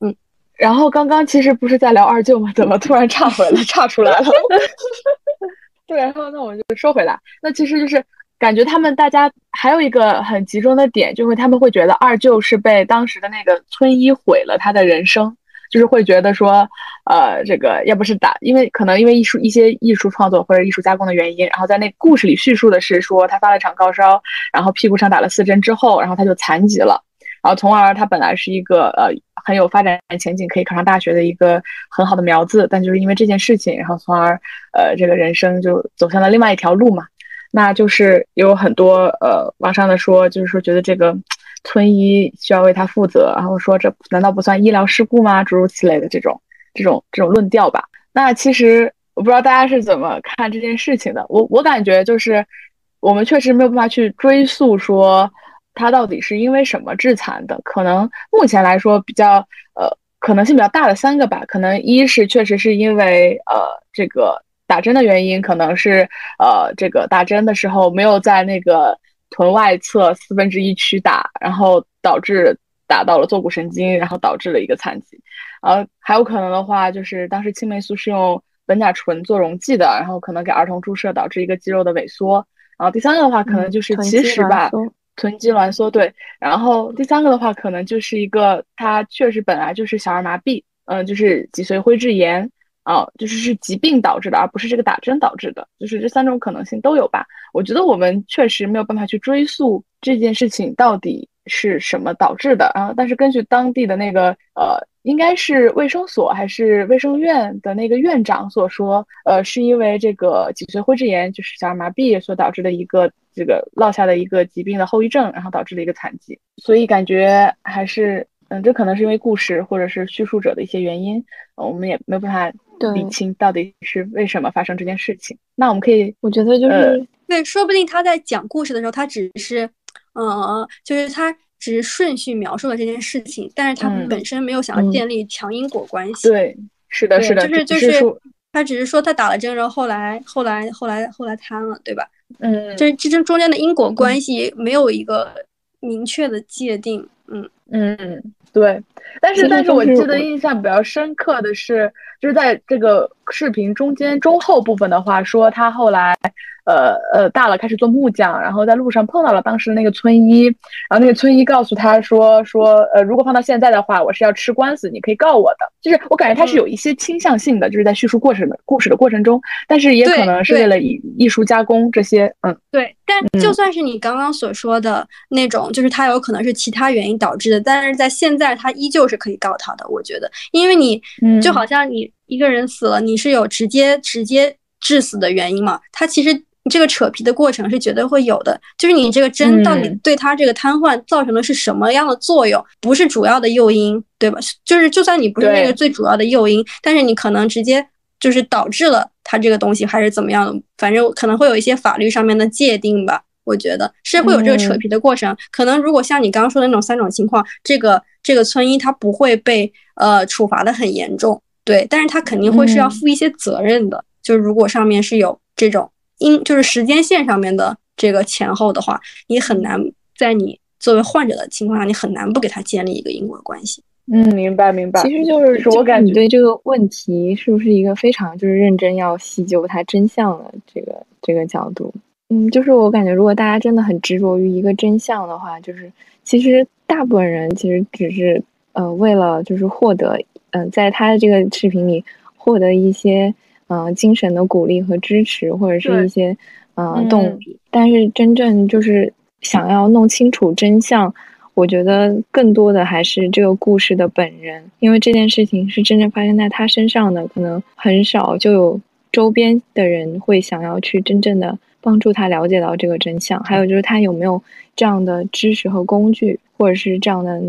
嗯。然后刚刚其实不是在聊二舅吗？怎么突然岔回来，岔出来了？(laughs) 对，然后那我们就说回来，那其实就是。感觉他们大家还有一个很集中的点，就是他们会觉得二舅是被当时的那个村医毁了他的人生，就是会觉得说，呃，这个要不是打，因为可能因为艺术一些艺术创作或者艺术加工的原因，然后在那故事里叙述的是说他发了场高烧，然后屁股上打了四针之后，然后他就残疾了，然后从而他本来是一个呃很有发展前景，可以考上大学的一个很好的苗子，但就是因为这件事情，然后从而呃这个人生就走向了另外一条路嘛。那就是有很多呃网上的说，就是说觉得这个村医需要为他负责，然后说这难道不算医疗事故吗？诸如此类的这种这种这种论调吧。那其实我不知道大家是怎么看这件事情的。我我感觉就是我们确实没有办法去追溯说他到底是因为什么致残的。可能目前来说比较呃可能性比较大的三个吧。可能一是确实是因为呃这个打针的原因，可能是呃这个打针的时候没有在那个臀外侧四分之一区打，然后导致打到了坐骨神经，然后导致了一个残疾。呃，还有可能的话，就是当时青霉素是用苯甲醇做溶剂的，然后可能给儿童注射导致一个肌肉的萎缩。然后第三个的话，可能就是其实吧。臀肌挛缩对，然后第三个的话，可能就是一个它确实本来就是小儿麻痹，嗯，就是脊髓灰质炎啊，就是是疾病导致的，而不是这个打针导致的，就是这三种可能性都有吧。我觉得我们确实没有办法去追溯这件事情到底是什么导致的啊，但是根据当地的那个呃，应该是卫生所还是卫生院的那个院长所说，呃，是因为这个脊髓灰质炎，就是小儿麻痹所导致的一个。这个落下的一个疾病的后遗症，然后导致了一个残疾，所以感觉还是，嗯，这可能是因为故事或者是叙述者的一些原因，我们也没有办法理清到底是为什么发生这件事情。那我们可以，我觉得就是对，说不定他在讲故事的时候，他只是，嗯，就是他只是顺序描述了这件事情，但是他本身没有想要建立强因果关系。对，是的，是的，就是就是，他只是说他打了针，然后后来后来后来后来瘫了，对吧？嗯，就是这这中间的因果关系没有一个明确的界定。嗯嗯，对。但是但是我记得印象比较深刻的是，就是在这个视频中间中后部分的话，说他后来。呃呃，大了开始做木匠，然后在路上碰到了当时那个村医，然后那个村医告诉他说说，呃，如果放到现在的话，我是要吃官司，你可以告我的。就是我感觉他是有一些倾向性的，就是在叙述过程的故事的过程中，但是也可能是为了以艺术加工这些，嗯，对。但就算是你刚刚所说的那种，就是他有可能是其他原因导致的，但是在现在他依旧是可以告他的，我觉得，因为你就好像你一个人死了，你是有直接直接致死的原因嘛，他其实。你这个扯皮的过程是绝对会有的，就是你这个针到底对他这个瘫痪造成的是什么样的作用，不是主要的诱因，对吧？就是就算你不是那个最主要的诱因，但是你可能直接就是导致了他这个东西还是怎么样的，反正可能会有一些法律上面的界定吧。我觉得是会有这个扯皮的过程。可能如果像你刚刚说的那种三种情况，这个这个村医他不会被呃处罚的很严重，对，但是他肯定会是要负一些责任的。就是如果上面是有这种。因就是时间线上面的这个前后的话，你很难在你作为患者的情况下，你很难不给他建立一个因果关系。嗯，明白明白。其实就是说我感觉你对这个问题是不是一个非常就是认真要细究它真相的这个这个角度？嗯，就是我感觉如果大家真的很执着于一个真相的话，就是其实大部分人其实只是呃为了就是获得嗯在他的这个视频里获得一些。嗯，精神的鼓励和支持，或者是一些呃动力。但是真正就是想要弄清楚真相，我觉得更多的还是这个故事的本人，因为这件事情是真正发生在他身上的，可能很少就有周边的人会想要去真正的帮助他了解到这个真相。还有就是他有没有这样的知识和工具，或者是这样的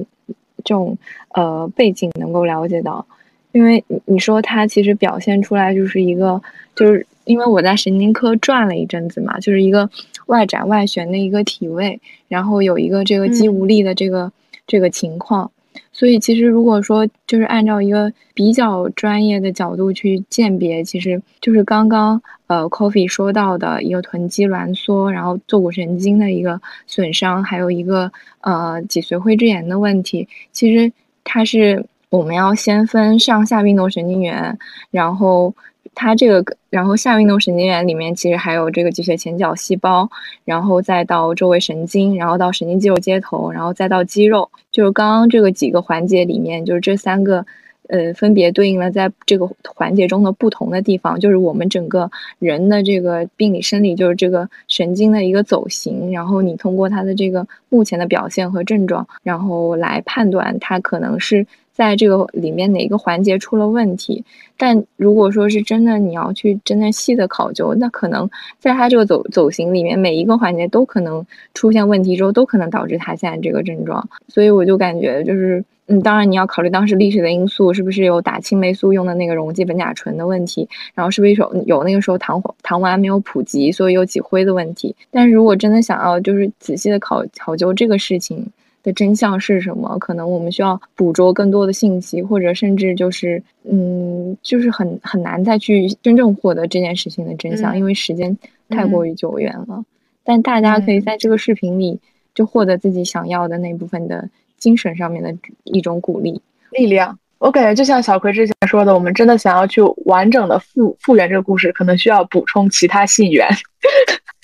这种呃背景能够了解到。因为你说他其实表现出来就是一个，就是因为我在神经科转了一阵子嘛，就是一个外展外旋的一个体位，然后有一个这个肌无力的这个这个情况，所以其实如果说就是按照一个比较专业的角度去鉴别，其实就是刚刚呃 Coffee 说到的一个臀肌挛缩，然后坐骨神经的一个损伤，还有一个呃脊髓灰质炎的问题，其实它是。我们要先分上下运动神经元，然后它这个，然后下运动神经元里面其实还有这个脊髓前角细胞，然后再到周围神经，然后到神经肌肉接头，然后再到肌肉，就是刚刚这个几个环节里面，就是这三个，呃，分别对应了在这个环节中的不同的地方，就是我们整个人的这个病理生理，就是这个神经的一个走形，然后你通过它的这个目前的表现和症状，然后来判断它可能是。在这个里面哪个环节出了问题？但如果说是真的，你要去真的细的考究，那可能在它这个走走形里面，每一个环节都可能出现问题，之后都可能导致他现在这个症状。所以我就感觉就是，嗯，当然你要考虑当时历史的因素，是不是有打青霉素用的那个溶剂苯甲醇的问题，然后是不是有有那个时候糖糖丸没有普及，所以有脊灰的问题。但是如果真的想要就是仔细的考考究这个事情。的真相是什么？可能我们需要捕捉更多的信息，或者甚至就是嗯，就是很很难再去真正获得这件事情的真相，因为时间太过于久远了。但大家可以在这个视频里就获得自己想要的那部分的精神上面的一种鼓励力量。我感觉就像小葵之前说的，我们真的想要去完整的复复原这个故事，可能需要补充其他信源。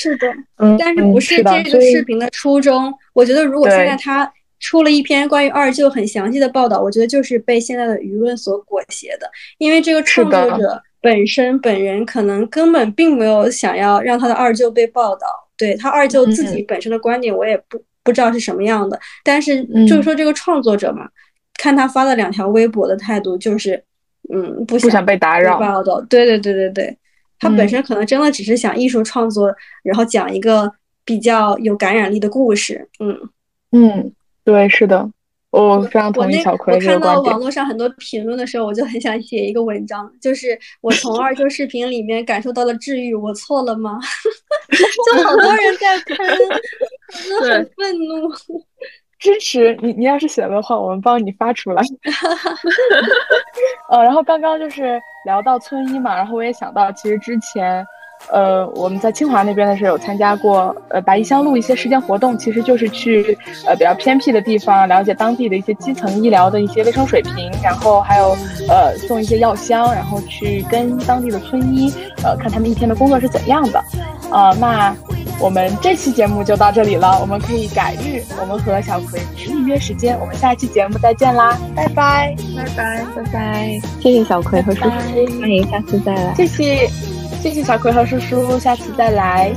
是的，嗯，但是不是这个视频的初衷？我觉得如果现在他出了一篇关于二舅很详细的报道，我觉得就是被现在的舆论所裹挟的，因为这个创作者本身本人可能根本并没有想要让他的二舅被报道。对他二舅自己本身的观点，我也不不知道是什么样的。但是就是说，这个创作者嘛，看他发了两条微博的态度，就是嗯，不想被打扰报道。对对对对对，他本身可能真的只是想艺术创作，然后讲一个比较有感染力的故事。嗯嗯，对，是的。我非常同意小葵我看到网络上很多评论的时候，我就很想写一个文章，就是 (laughs) 我从二舅视频里面感受到了治愈，我错了吗？(laughs) 就好多人在喷，(laughs) 我很愤怒。支持你，你要是写的话，我们帮你发出来。(laughs) 呃，然后刚刚就是聊到村医嘛，然后我也想到，其实之前。呃，我们在清华那边的时候有参加过，呃，白衣乡路一些实践活动，其实就是去呃比较偏僻的地方，了解当地的一些基层医疗的一些卫生水平，然后还有呃送一些药箱，然后去跟当地的村医，呃看他们一天的工作是怎样的。呃，那我们这期节目就到这里了，我们可以改日，我们和小葵预约时间，我们下期节目再见啦，拜拜，拜拜，拜拜，谢谢小葵和叔叔，欢迎下次再来，谢谢。谢谢小葵和叔叔，下次再来。